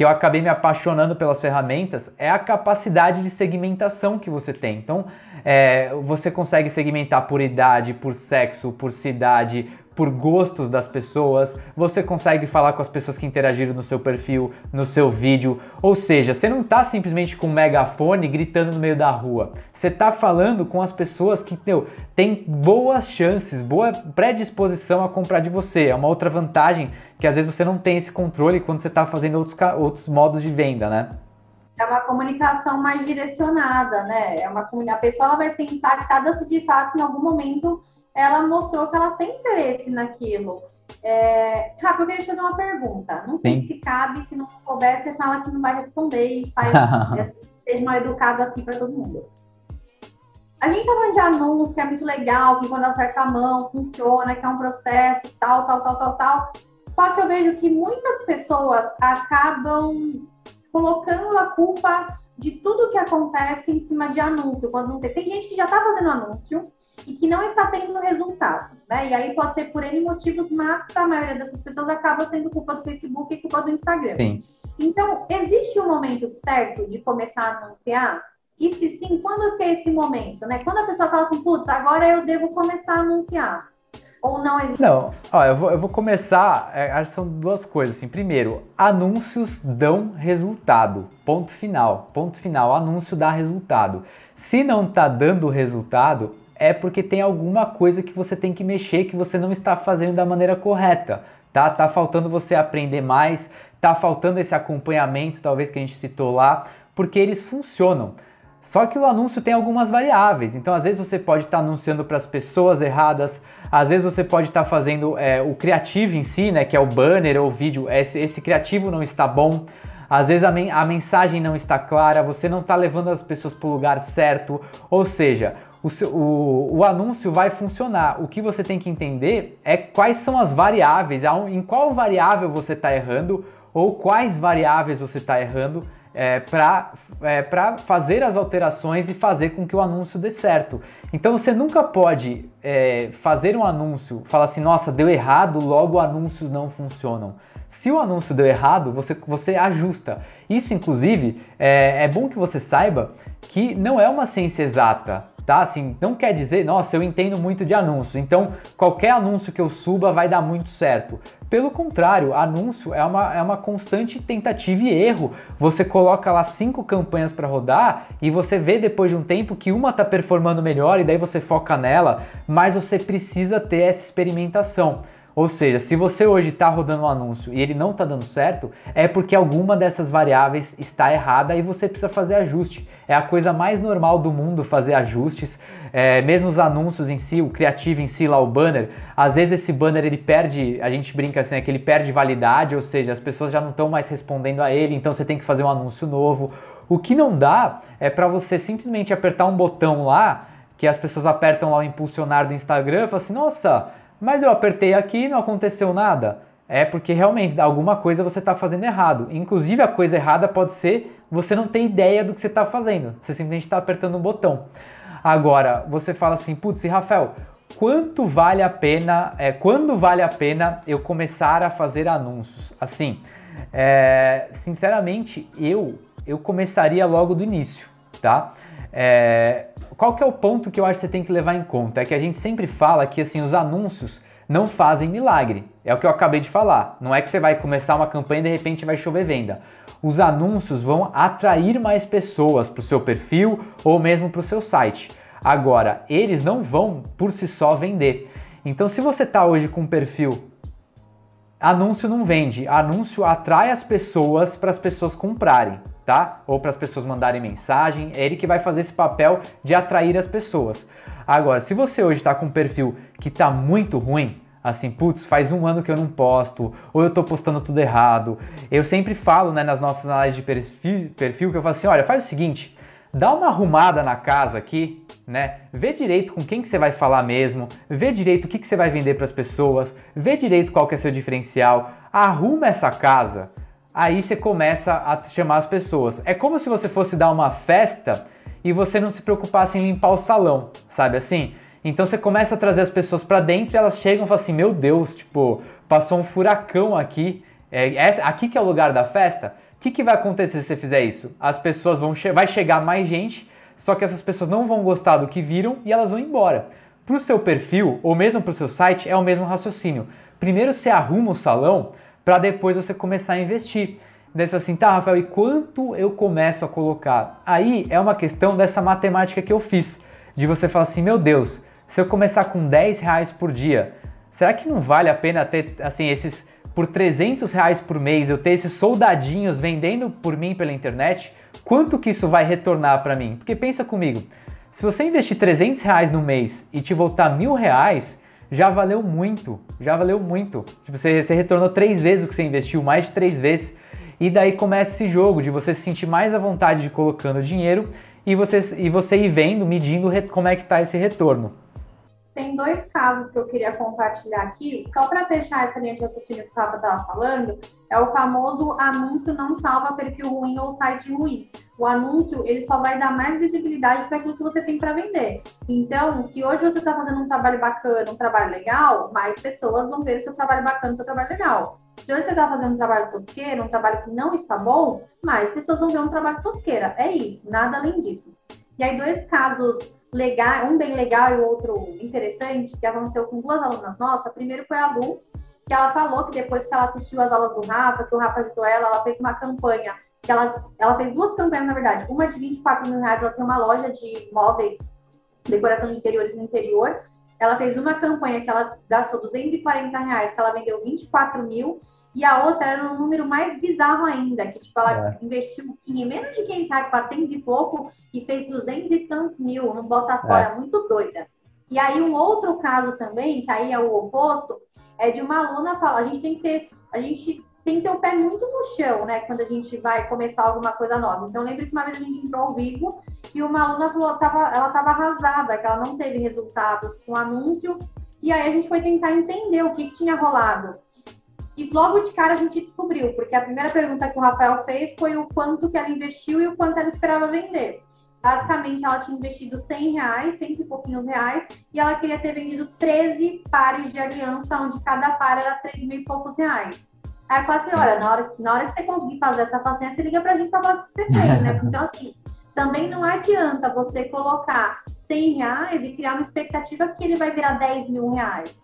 que eu acabei me apaixonando pelas ferramentas, é a capacidade de segmentação que você tem. Então, é, você consegue segmentar por idade, por sexo, por cidade, por gostos das pessoas, você consegue falar com as pessoas que interagiram no seu perfil, no seu vídeo, ou seja, você não está simplesmente com um megafone gritando no meio da rua, você está falando com as pessoas que meu, têm boas chances, boa predisposição a comprar de você. É uma outra vantagem que às vezes você não tem esse controle quando você está fazendo outros, outros modos de venda, né? é uma comunicação mais direcionada, né? É uma a pessoa ela vai ser impactada se de fato em algum momento ela mostrou que ela tem interesse naquilo. É... Rafa, eu queria te fazer uma pergunta. Não sei Sim. se cabe, se não couber, você fala que não vai responder e faz (laughs) seja mal educado aqui para todo mundo. A gente tá falando de anúncio, que é muito legal, que quando acerta a mão, funciona, que é um processo, tal, tal, tal, tal, tal. Só que eu vejo que muitas pessoas acabam colocando a culpa de tudo que acontece em cima de anúncio. Quando não tem, tem gente que já está fazendo anúncio e que não está tendo resultado, né? E aí pode ser por N motivos, mas para a maioria dessas pessoas acaba sendo culpa do Facebook e culpa do Instagram. Sim. Então, existe um momento certo de começar a anunciar? E se sim, quando que é esse momento, né? Quando a pessoa fala assim, putz, agora eu devo começar a anunciar. Ou não existe? Não, ó, eu vou, eu vou começar. É, acho que são duas coisas. Assim. Primeiro, anúncios dão resultado. Ponto final. Ponto final. Anúncio dá resultado. Se não está dando resultado, é porque tem alguma coisa que você tem que mexer que você não está fazendo da maneira correta. Tá, tá faltando você aprender mais, tá faltando esse acompanhamento, talvez que a gente citou lá, porque eles funcionam. Só que o anúncio tem algumas variáveis, então às vezes você pode estar tá anunciando para as pessoas erradas, às vezes você pode estar tá fazendo é, o criativo em si, né, que é o banner ou o vídeo, esse, esse criativo não está bom, às vezes a, men a mensagem não está clara, você não está levando as pessoas para o lugar certo, ou seja, o, seu, o, o, anúncio vai funcionar. O que você tem que entender é quais são as variáveis, em qual variável você está errando ou quais variáveis você está errando é, para é, fazer as alterações e fazer com que o anúncio dê certo. Então você nunca pode é, fazer um anúncio, falar assim, nossa, deu errado, logo anúncios não funcionam. Se o anúncio deu errado, você, você ajusta. Isso, inclusive, é, é bom que você saiba que não é uma ciência exata tá? Assim, não quer dizer, nossa, eu entendo muito de anúncio, então qualquer anúncio que eu suba vai dar muito certo. Pelo contrário, anúncio é uma, é uma constante tentativa e erro. Você coloca lá cinco campanhas para rodar e você vê depois de um tempo que uma está performando melhor e daí você foca nela, mas você precisa ter essa experimentação. Ou seja, se você hoje está rodando um anúncio e ele não está dando certo, é porque alguma dessas variáveis está errada e você precisa fazer ajuste. É a coisa mais normal do mundo fazer ajustes. É, mesmo os anúncios em si, o criativo em si, lá o banner, às vezes esse banner ele perde, a gente brinca assim, é que ele perde validade, ou seja, as pessoas já não estão mais respondendo a ele, então você tem que fazer um anúncio novo. O que não dá é para você simplesmente apertar um botão lá, que as pessoas apertam lá o impulsionar do Instagram e falam assim, nossa, mas eu apertei aqui e não aconteceu nada. É porque realmente alguma coisa você está fazendo errado. Inclusive a coisa errada pode ser você não ter ideia do que você está fazendo. Você simplesmente está apertando um botão. Agora, você fala assim, putz, Rafael, quanto vale a pena, é, quando vale a pena eu começar a fazer anúncios? Assim, é, sinceramente, eu, eu começaria logo do início, tá? É, qual que é o ponto que eu acho que você tem que levar em conta? É que a gente sempre fala que assim os anúncios não fazem milagre. É o que eu acabei de falar. Não é que você vai começar uma campanha e de repente vai chover venda. Os anúncios vão atrair mais pessoas para o seu perfil ou mesmo para o seu site. Agora, eles não vão por si só vender. Então, se você está hoje com um perfil anúncio não vende, anúncio atrai as pessoas para as pessoas comprarem tá? Ou para as pessoas mandarem mensagem, é ele que vai fazer esse papel de atrair as pessoas. Agora, se você hoje está com um perfil que está muito ruim, assim, putz, faz um ano que eu não posto, ou eu estou postando tudo errado, eu sempre falo né, nas nossas análises de perfil, perfil que eu falo assim, olha, faz o seguinte, dá uma arrumada na casa aqui, né? Vê direito com quem que você vai falar mesmo, vê direito o que, que você vai vender para as pessoas, vê direito qual que é seu diferencial, arruma essa casa. Aí você começa a chamar as pessoas. É como se você fosse dar uma festa e você não se preocupasse em limpar o salão, sabe assim? Então você começa a trazer as pessoas para dentro e elas chegam e falam assim: Meu Deus, tipo, passou um furacão aqui. É, é aqui que é o lugar da festa. O que, que vai acontecer se você fizer isso? As pessoas vão che vai chegar mais gente, só que essas pessoas não vão gostar do que viram e elas vão embora. Para o seu perfil ou mesmo para o seu site é o mesmo raciocínio. Primeiro você arruma o salão para depois você começar a investir. Daí você assim, tá, Rafael, e quanto eu começo a colocar? Aí é uma questão dessa matemática que eu fiz, de você falar assim, meu Deus, se eu começar com 10 reais por dia, será que não vale a pena ter, assim, esses, por 300 reais por mês, eu ter esses soldadinhos vendendo por mim pela internet? Quanto que isso vai retornar para mim? Porque pensa comigo, se você investir 300 reais no mês e te voltar mil reais, já valeu muito, já valeu muito. Tipo, você, você retornou três vezes o que você investiu, mais de três vezes. E daí começa esse jogo de você se sentir mais à vontade de colocando dinheiro e você, e você ir vendo, medindo como é que está esse retorno. Tem dois casos que eu queria compartilhar aqui, só para fechar essa linha de raciocínio que o estava falando, é o famoso anúncio não salva perfil ruim ou site ruim. O anúncio, ele só vai dar mais visibilidade para aquilo que você tem para vender. Então, se hoje você está fazendo um trabalho bacana, um trabalho legal, mais pessoas vão ver o seu trabalho bacana, o seu trabalho legal. Se hoje você está fazendo um trabalho tosqueiro, um trabalho que não está bom, mais pessoas vão ver um trabalho tosqueira. É isso, nada além disso. E aí, dois casos legais, um bem legal e o outro interessante, que aconteceu com duas alunas nossas. Primeiro foi a Lu, que ela falou que depois que ela assistiu as aulas do Rafa, que o Rafa ajudou ela, ela fez uma campanha, que ela, ela fez duas campanhas, na verdade. Uma de 24 mil reais, ela tem uma loja de móveis, decoração de interiores no interior. Ela fez uma campanha que ela gastou 240 reais, que ela vendeu 24 mil, e a outra era um número mais bizarro ainda, que tipo, ela é. investiu em menos de 500 reais, 400 e pouco, e fez 200 e tantos mil no Botafogo, é. muito doida. E aí um outro caso também, que aí é o oposto, é de uma aluna falar, a gente tem que ter, a gente tem que ter o pé muito no chão, né, quando a gente vai começar alguma coisa nova. Então, lembro que uma vez a gente entrou ao vivo e uma aluna falou, tava, ela estava arrasada, que ela não teve resultados com o anúncio, e aí a gente foi tentar entender o que, que tinha rolado. E logo de cara a gente descobriu, porque a primeira pergunta que o Rafael fez foi o quanto que ela investiu e o quanto ela esperava vender. Basicamente, ela tinha investido 100 reais, 100 e pouquinhos reais, e ela queria ter vendido 13 pares de aliança, onde cada par era 3 mil e poucos reais. Aí eu falei, olha, na hora, na hora que você conseguir fazer essa façanha, você liga pra gente pra falar o que você fez, né? Então, assim, também não adianta você colocar 100 reais e criar uma expectativa que ele vai virar 10 mil reais.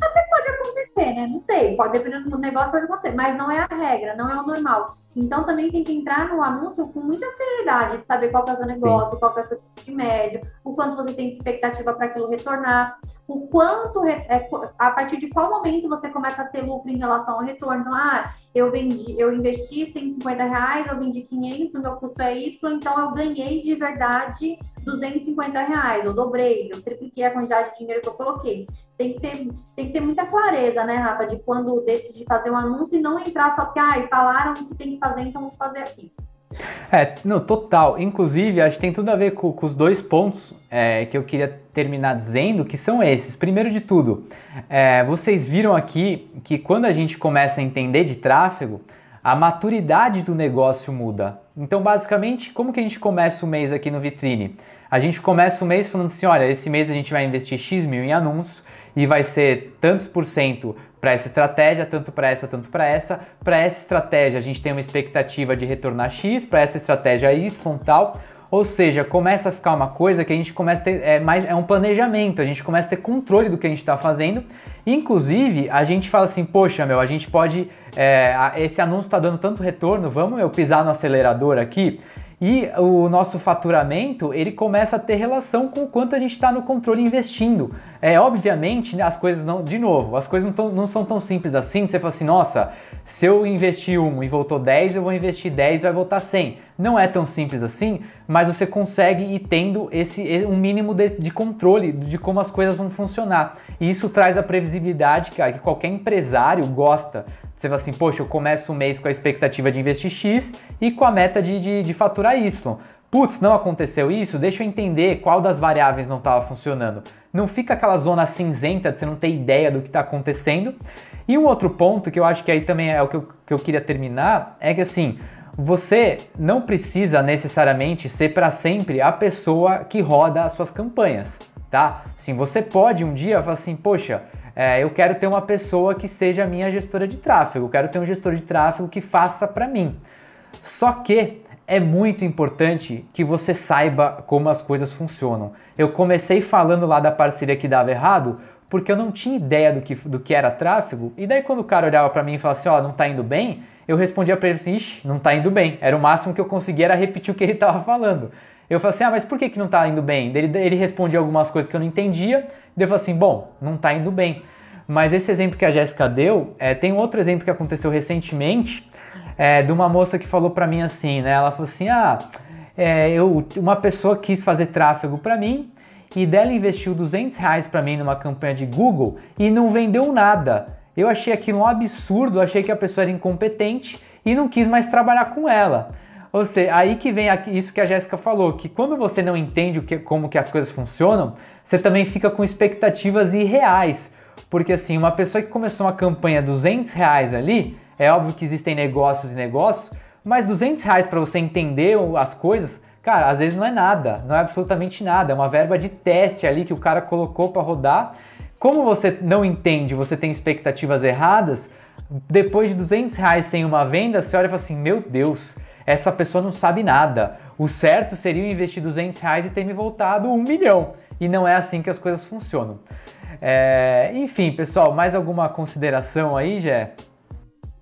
Até pode acontecer, né? Não sei, pode dependendo do negócio, pode acontecer, mas não é a regra, não é o normal. Então também tem que entrar no anúncio com muita seriedade, de saber qual é o seu negócio, Sim. qual é o seu de médio, o quanto você tem expectativa para aquilo retornar, o quanto, é, a partir de qual momento você começa a ter lucro em relação ao retorno. Então, ah, eu vendi, eu investi 150 reais, eu vendi 500, o meu custo é Y, então eu ganhei de verdade 250 reais, eu dobrei, eu tripliquei a quantidade de dinheiro que eu coloquei tem que ter, tem que ter muita clareza, né, Rafa, de quando decide fazer um anúncio e não entrar só porque, ah, falaram que tem que fazer, então vou fazer aqui. É, não, total. Inclusive, acho que tem tudo a ver com, com os dois pontos é, que eu queria terminar dizendo, que são esses. Primeiro de tudo, é, vocês viram aqui que quando a gente começa a entender de tráfego, a maturidade do negócio muda. Então, basicamente, como que a gente começa o mês aqui no Vitrine? A gente começa o mês falando assim, olha, esse mês a gente vai investir X mil em anúncios, e vai ser tantos por cento para essa estratégia, tanto para essa, tanto para essa. Para essa estratégia, a gente tem uma expectativa de retornar X, para essa estratégia Y tal. Ou seja, começa a ficar uma coisa que a gente começa a ter, é, mais, é um planejamento, a gente começa a ter controle do que a gente está fazendo. Inclusive, a gente fala assim, poxa, meu, a gente pode. É, esse anúncio está dando tanto retorno, vamos eu pisar no acelerador aqui. E o nosso faturamento ele começa a ter relação com o quanto a gente está no controle investindo. É obviamente né, as coisas não, de novo, as coisas não, tão, não são tão simples assim. Você fala assim, nossa, se eu investir um e voltou 10, eu vou investir 10 e vai voltar 100. Não é tão simples assim, mas você consegue ir tendo esse um mínimo de, de controle de como as coisas vão funcionar. E isso traz a previsibilidade que, que qualquer empresário gosta. Você fala assim, poxa, eu começo o mês com a expectativa de investir X e com a meta de, de, de faturar Y. putz, não aconteceu isso, deixa eu entender qual das variáveis não estava funcionando. Não fica aquela zona cinzenta de você não ter ideia do que está acontecendo. E um outro ponto que eu acho que aí também é o que eu, que eu queria terminar é que assim, você não precisa necessariamente ser para sempre a pessoa que roda as suas campanhas, tá? Sim, você pode um dia falar assim, poxa, é, eu quero ter uma pessoa que seja minha gestora de tráfego, eu quero ter um gestor de tráfego que faça para mim. Só que é muito importante que você saiba como as coisas funcionam. Eu comecei falando lá da parceria que dava errado porque eu não tinha ideia do que, do que era tráfego, e daí quando o cara olhava para mim e falava assim, ó, oh, não tá indo bem, eu respondia para ele assim, ixi, não tá indo bem. Era o máximo que eu conseguia era repetir o que ele estava falando. Eu falei assim, ah, mas por que, que não tá indo bem? Ele, ele respondia algumas coisas que eu não entendia, e eu falei assim, bom, não tá indo bem. Mas esse exemplo que a Jéssica deu, é, tem outro exemplo que aconteceu recentemente, é, de uma moça que falou para mim assim, né? Ela falou assim: ah, é, eu, uma pessoa quis fazer tráfego para mim e dela investiu 200 reais para mim numa campanha de Google e não vendeu nada. Eu achei aquilo um absurdo, achei que a pessoa era incompetente e não quis mais trabalhar com ela. Ou seja, aí que vem isso que a Jéssica falou, que quando você não entende o que, como que as coisas funcionam, você também fica com expectativas irreais. Porque assim, uma pessoa que começou uma campanha 200 reais ali, é óbvio que existem negócios e negócios, mas 200 reais para você entender as coisas, cara, às vezes não é nada, não é absolutamente nada, é uma verba de teste ali que o cara colocou para rodar. Como você não entende, você tem expectativas erradas, depois de 200 reais sem uma venda, você olha e fala assim, meu Deus, essa pessoa não sabe nada. O certo seria investir 200 reais e ter me voltado um milhão. E não é assim que as coisas funcionam. É, enfim, pessoal, mais alguma consideração aí, Jé?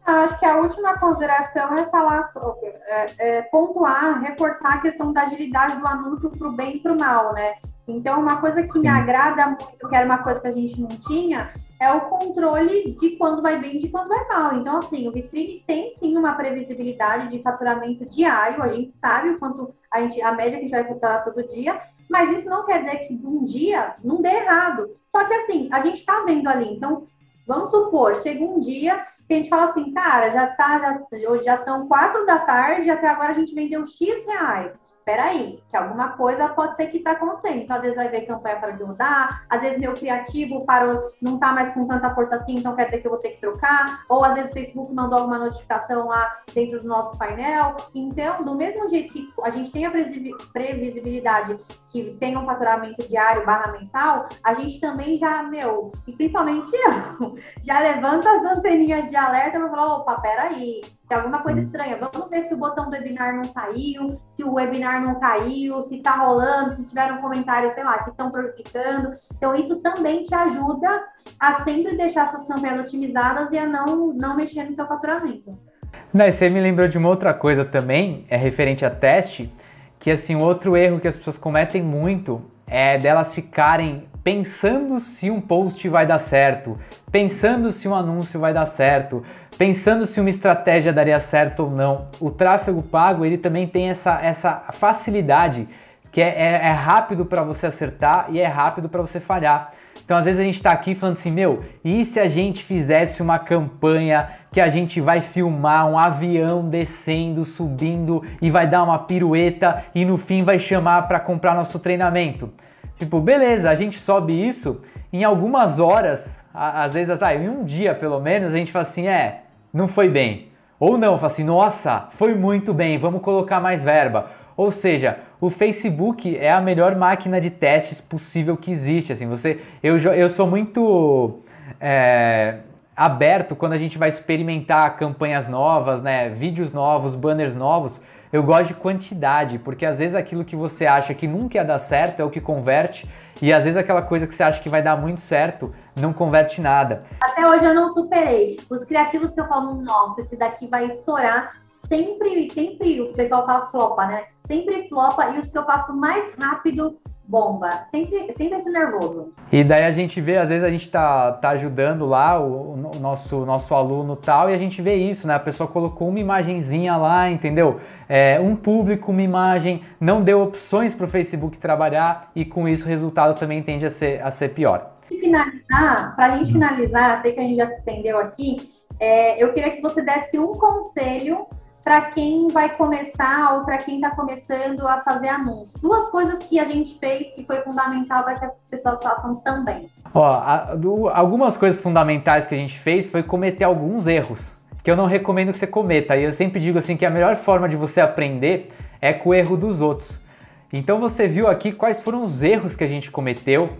Acho que a última consideração é falar sobre, é, é, pontuar, reforçar a questão da agilidade do anúncio para o bem e para o mal, né? Então, uma coisa que me agrada muito, que era uma coisa que a gente não tinha, é o controle de quando vai bem e de quando vai mal. Então, assim, o Vitrine tem sim uma previsibilidade de faturamento diário, a gente sabe o quanto a, gente, a média que a gente vai faturar todo dia, mas isso não quer dizer que de um dia não dê errado. Só que, assim, a gente está vendo ali. Então, vamos supor, chega um dia que a gente fala assim, cara, já tá, já, já são quatro da tarde, até agora a gente vendeu X reais peraí, que alguma coisa pode ser que está acontecendo. Então, às vezes vai ver campanha para de às vezes meu criativo parou, não está mais com tanta força assim, então quer dizer que eu vou ter que trocar, ou às vezes o Facebook mandou alguma notificação lá dentro do nosso painel. Então, do mesmo jeito que a gente tem a previsibilidade que tem um faturamento diário barra mensal, a gente também já, meu, e principalmente eu, (laughs) já levanta as anteninhas de alerta e fala, opa, peraí, alguma coisa uhum. estranha. Vamos ver se o botão do webinar não saiu, se o webinar não caiu, se está rolando, se tiveram comentários, sei lá, que estão prejudicando. Então, isso também te ajuda a sempre deixar suas campanhas otimizadas e a não, não mexer no seu faturamento. Não, você me lembrou de uma outra coisa também, é referente a teste, que assim, outro erro que as pessoas cometem muito é delas ficarem pensando se um post vai dar certo, pensando se um anúncio vai dar certo, pensando se uma estratégia daria certo ou não. O tráfego pago ele também tem essa, essa facilidade que é, é, é rápido para você acertar e é rápido para você falhar. Então, às vezes a gente está aqui falando assim, meu, e se a gente fizesse uma campanha que a gente vai filmar um avião descendo, subindo e vai dar uma pirueta e no fim vai chamar para comprar nosso treinamento? Tipo, beleza, a gente sobe isso em algumas horas, às vezes, ah, em um dia pelo menos, a gente fala assim, é, não foi bem. Ou não, fala assim, nossa, foi muito bem, vamos colocar mais verba. Ou seja, o Facebook é a melhor máquina de testes possível que existe. Assim, você, eu, eu sou muito é, aberto quando a gente vai experimentar campanhas novas, né, vídeos novos, banners novos, eu gosto de quantidade, porque às vezes aquilo que você acha que nunca ia dar certo é o que converte, e às vezes aquela coisa que você acha que vai dar muito certo não converte nada. Até hoje eu não superei. Os criativos que eu falo, nossa, esse daqui vai estourar, sempre, sempre o pessoal fala flopa, né? Sempre flopa, e os que eu faço mais rápido bomba, sempre, sempre esse nervoso. E daí a gente vê, às vezes a gente tá, tá ajudando lá o, o, nosso, nosso aluno tal, e a gente vê isso, né? A pessoa colocou uma imagenzinha lá, entendeu? É, um público, uma imagem, não deu opções para o Facebook trabalhar, e com isso o resultado também tende a ser, a ser pior. E finalizar, para a gente finalizar, sei que a gente já se estendeu aqui, é, eu queria que você desse um conselho para quem vai começar ou para quem está começando a fazer anúncio? Duas coisas que a gente fez que foi fundamental para que essas pessoas façam também. Ó, a, do, algumas coisas fundamentais que a gente fez foi cometer alguns erros que eu não recomendo que você cometa. E eu sempre digo assim que a melhor forma de você aprender é com o erro dos outros. Então você viu aqui quais foram os erros que a gente cometeu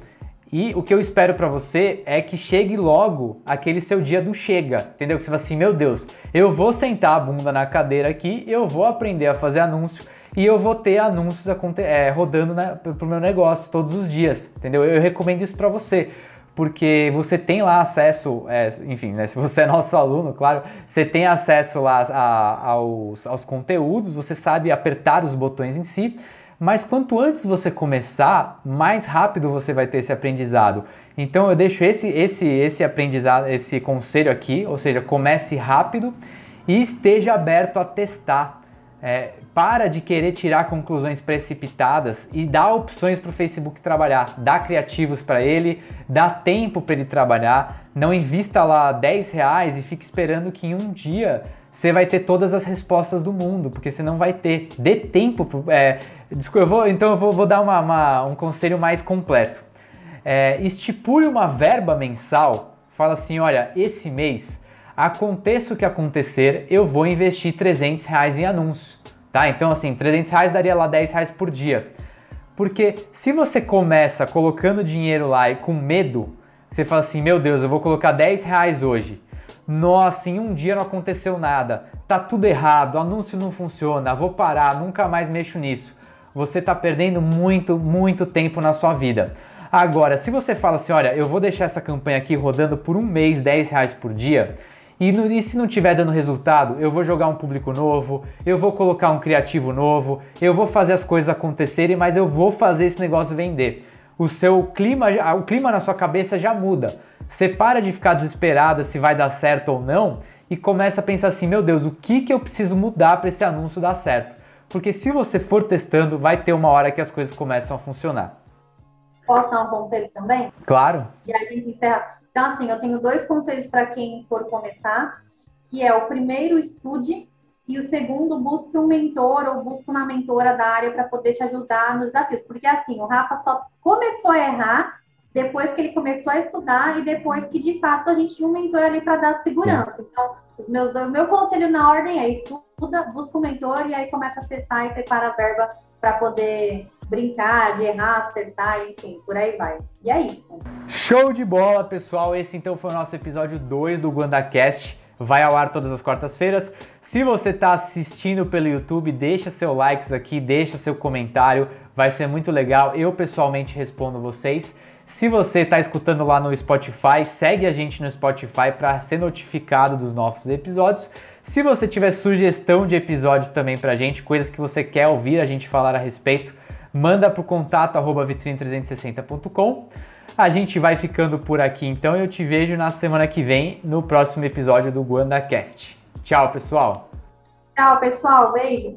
e o que eu espero para você é que chegue logo aquele seu dia do chega, entendeu? Que você fala assim, meu Deus, eu vou sentar a bunda na cadeira aqui, eu vou aprender a fazer anúncio e eu vou ter anúncios é, rodando na, pro meu negócio todos os dias, entendeu? Eu recomendo isso para você, porque você tem lá acesso, é, enfim, né, se você é nosso aluno, claro, você tem acesso lá a, aos, aos conteúdos, você sabe apertar os botões em si, mas quanto antes você começar, mais rápido você vai ter esse aprendizado. Então eu deixo esse esse esse aprendizado, esse conselho aqui, ou seja, comece rápido e esteja aberto a testar. É, para de querer tirar conclusões precipitadas e dá opções para o Facebook trabalhar, dá criativos para ele, dá tempo para ele trabalhar, não invista lá 10 reais e fique esperando que em um dia você vai ter todas as respostas do mundo, porque você não vai ter. Dê tempo. Pro, é, eu vou, então eu vou, vou dar uma, uma, um conselho mais completo. É, estipule uma verba mensal. Fala assim: olha, esse mês, aconteça o que acontecer, eu vou investir 300 reais em anúncio. Tá? Então, assim, 300 reais daria lá 10 reais por dia. Porque se você começa colocando dinheiro lá e com medo, você fala assim: meu Deus, eu vou colocar 10 reais hoje nossa, em um dia não aconteceu nada, tá tudo errado, anúncio não funciona, vou parar, nunca mais mexo nisso. Você está perdendo muito, muito tempo na sua vida. Agora, se você fala assim, olha, eu vou deixar essa campanha aqui rodando por um mês, 10 reais por dia, e, no, e, se não estiver dando resultado, eu vou jogar um público novo, eu vou colocar um criativo novo, eu vou fazer as coisas acontecerem, mas eu vou fazer esse negócio vender. O seu clima, o clima na sua cabeça já muda. Você para de ficar desesperada se vai dar certo ou não e começa a pensar assim: meu Deus, o que, que eu preciso mudar para esse anúncio dar certo? Porque se você for testando, vai ter uma hora que as coisas começam a funcionar. Posso dar um conselho também? Claro. E a gente encerra. Então, assim, eu tenho dois conselhos para quem for começar, que é o primeiro, estude, e o segundo, busque um mentor ou busque uma mentora da área para poder te ajudar nos desafios. Porque, assim, o Rafa só começou a errar depois que ele começou a estudar e depois que de fato a gente tinha um mentor ali para dar segurança. Então, os meus, o meu conselho na ordem é estuda, busca um mentor e aí começa a testar e separa a verba para poder brincar, de errar, acertar, enfim, por aí vai. E é isso. Show de bola, pessoal. Esse então foi o nosso episódio 2 do GuandaCast. Vai ao ar todas as quartas-feiras. Se você está assistindo pelo YouTube, deixa seu likes aqui, deixa seu comentário, vai ser muito legal. Eu pessoalmente respondo vocês. Se você está escutando lá no Spotify, segue a gente no Spotify para ser notificado dos novos episódios. Se você tiver sugestão de episódios também para a gente, coisas que você quer ouvir a gente falar a respeito, manda para o contato vitrine360.com. A gente vai ficando por aqui então eu te vejo na semana que vem no próximo episódio do GuandaCast. Tchau, pessoal! Tchau, pessoal. Beijo.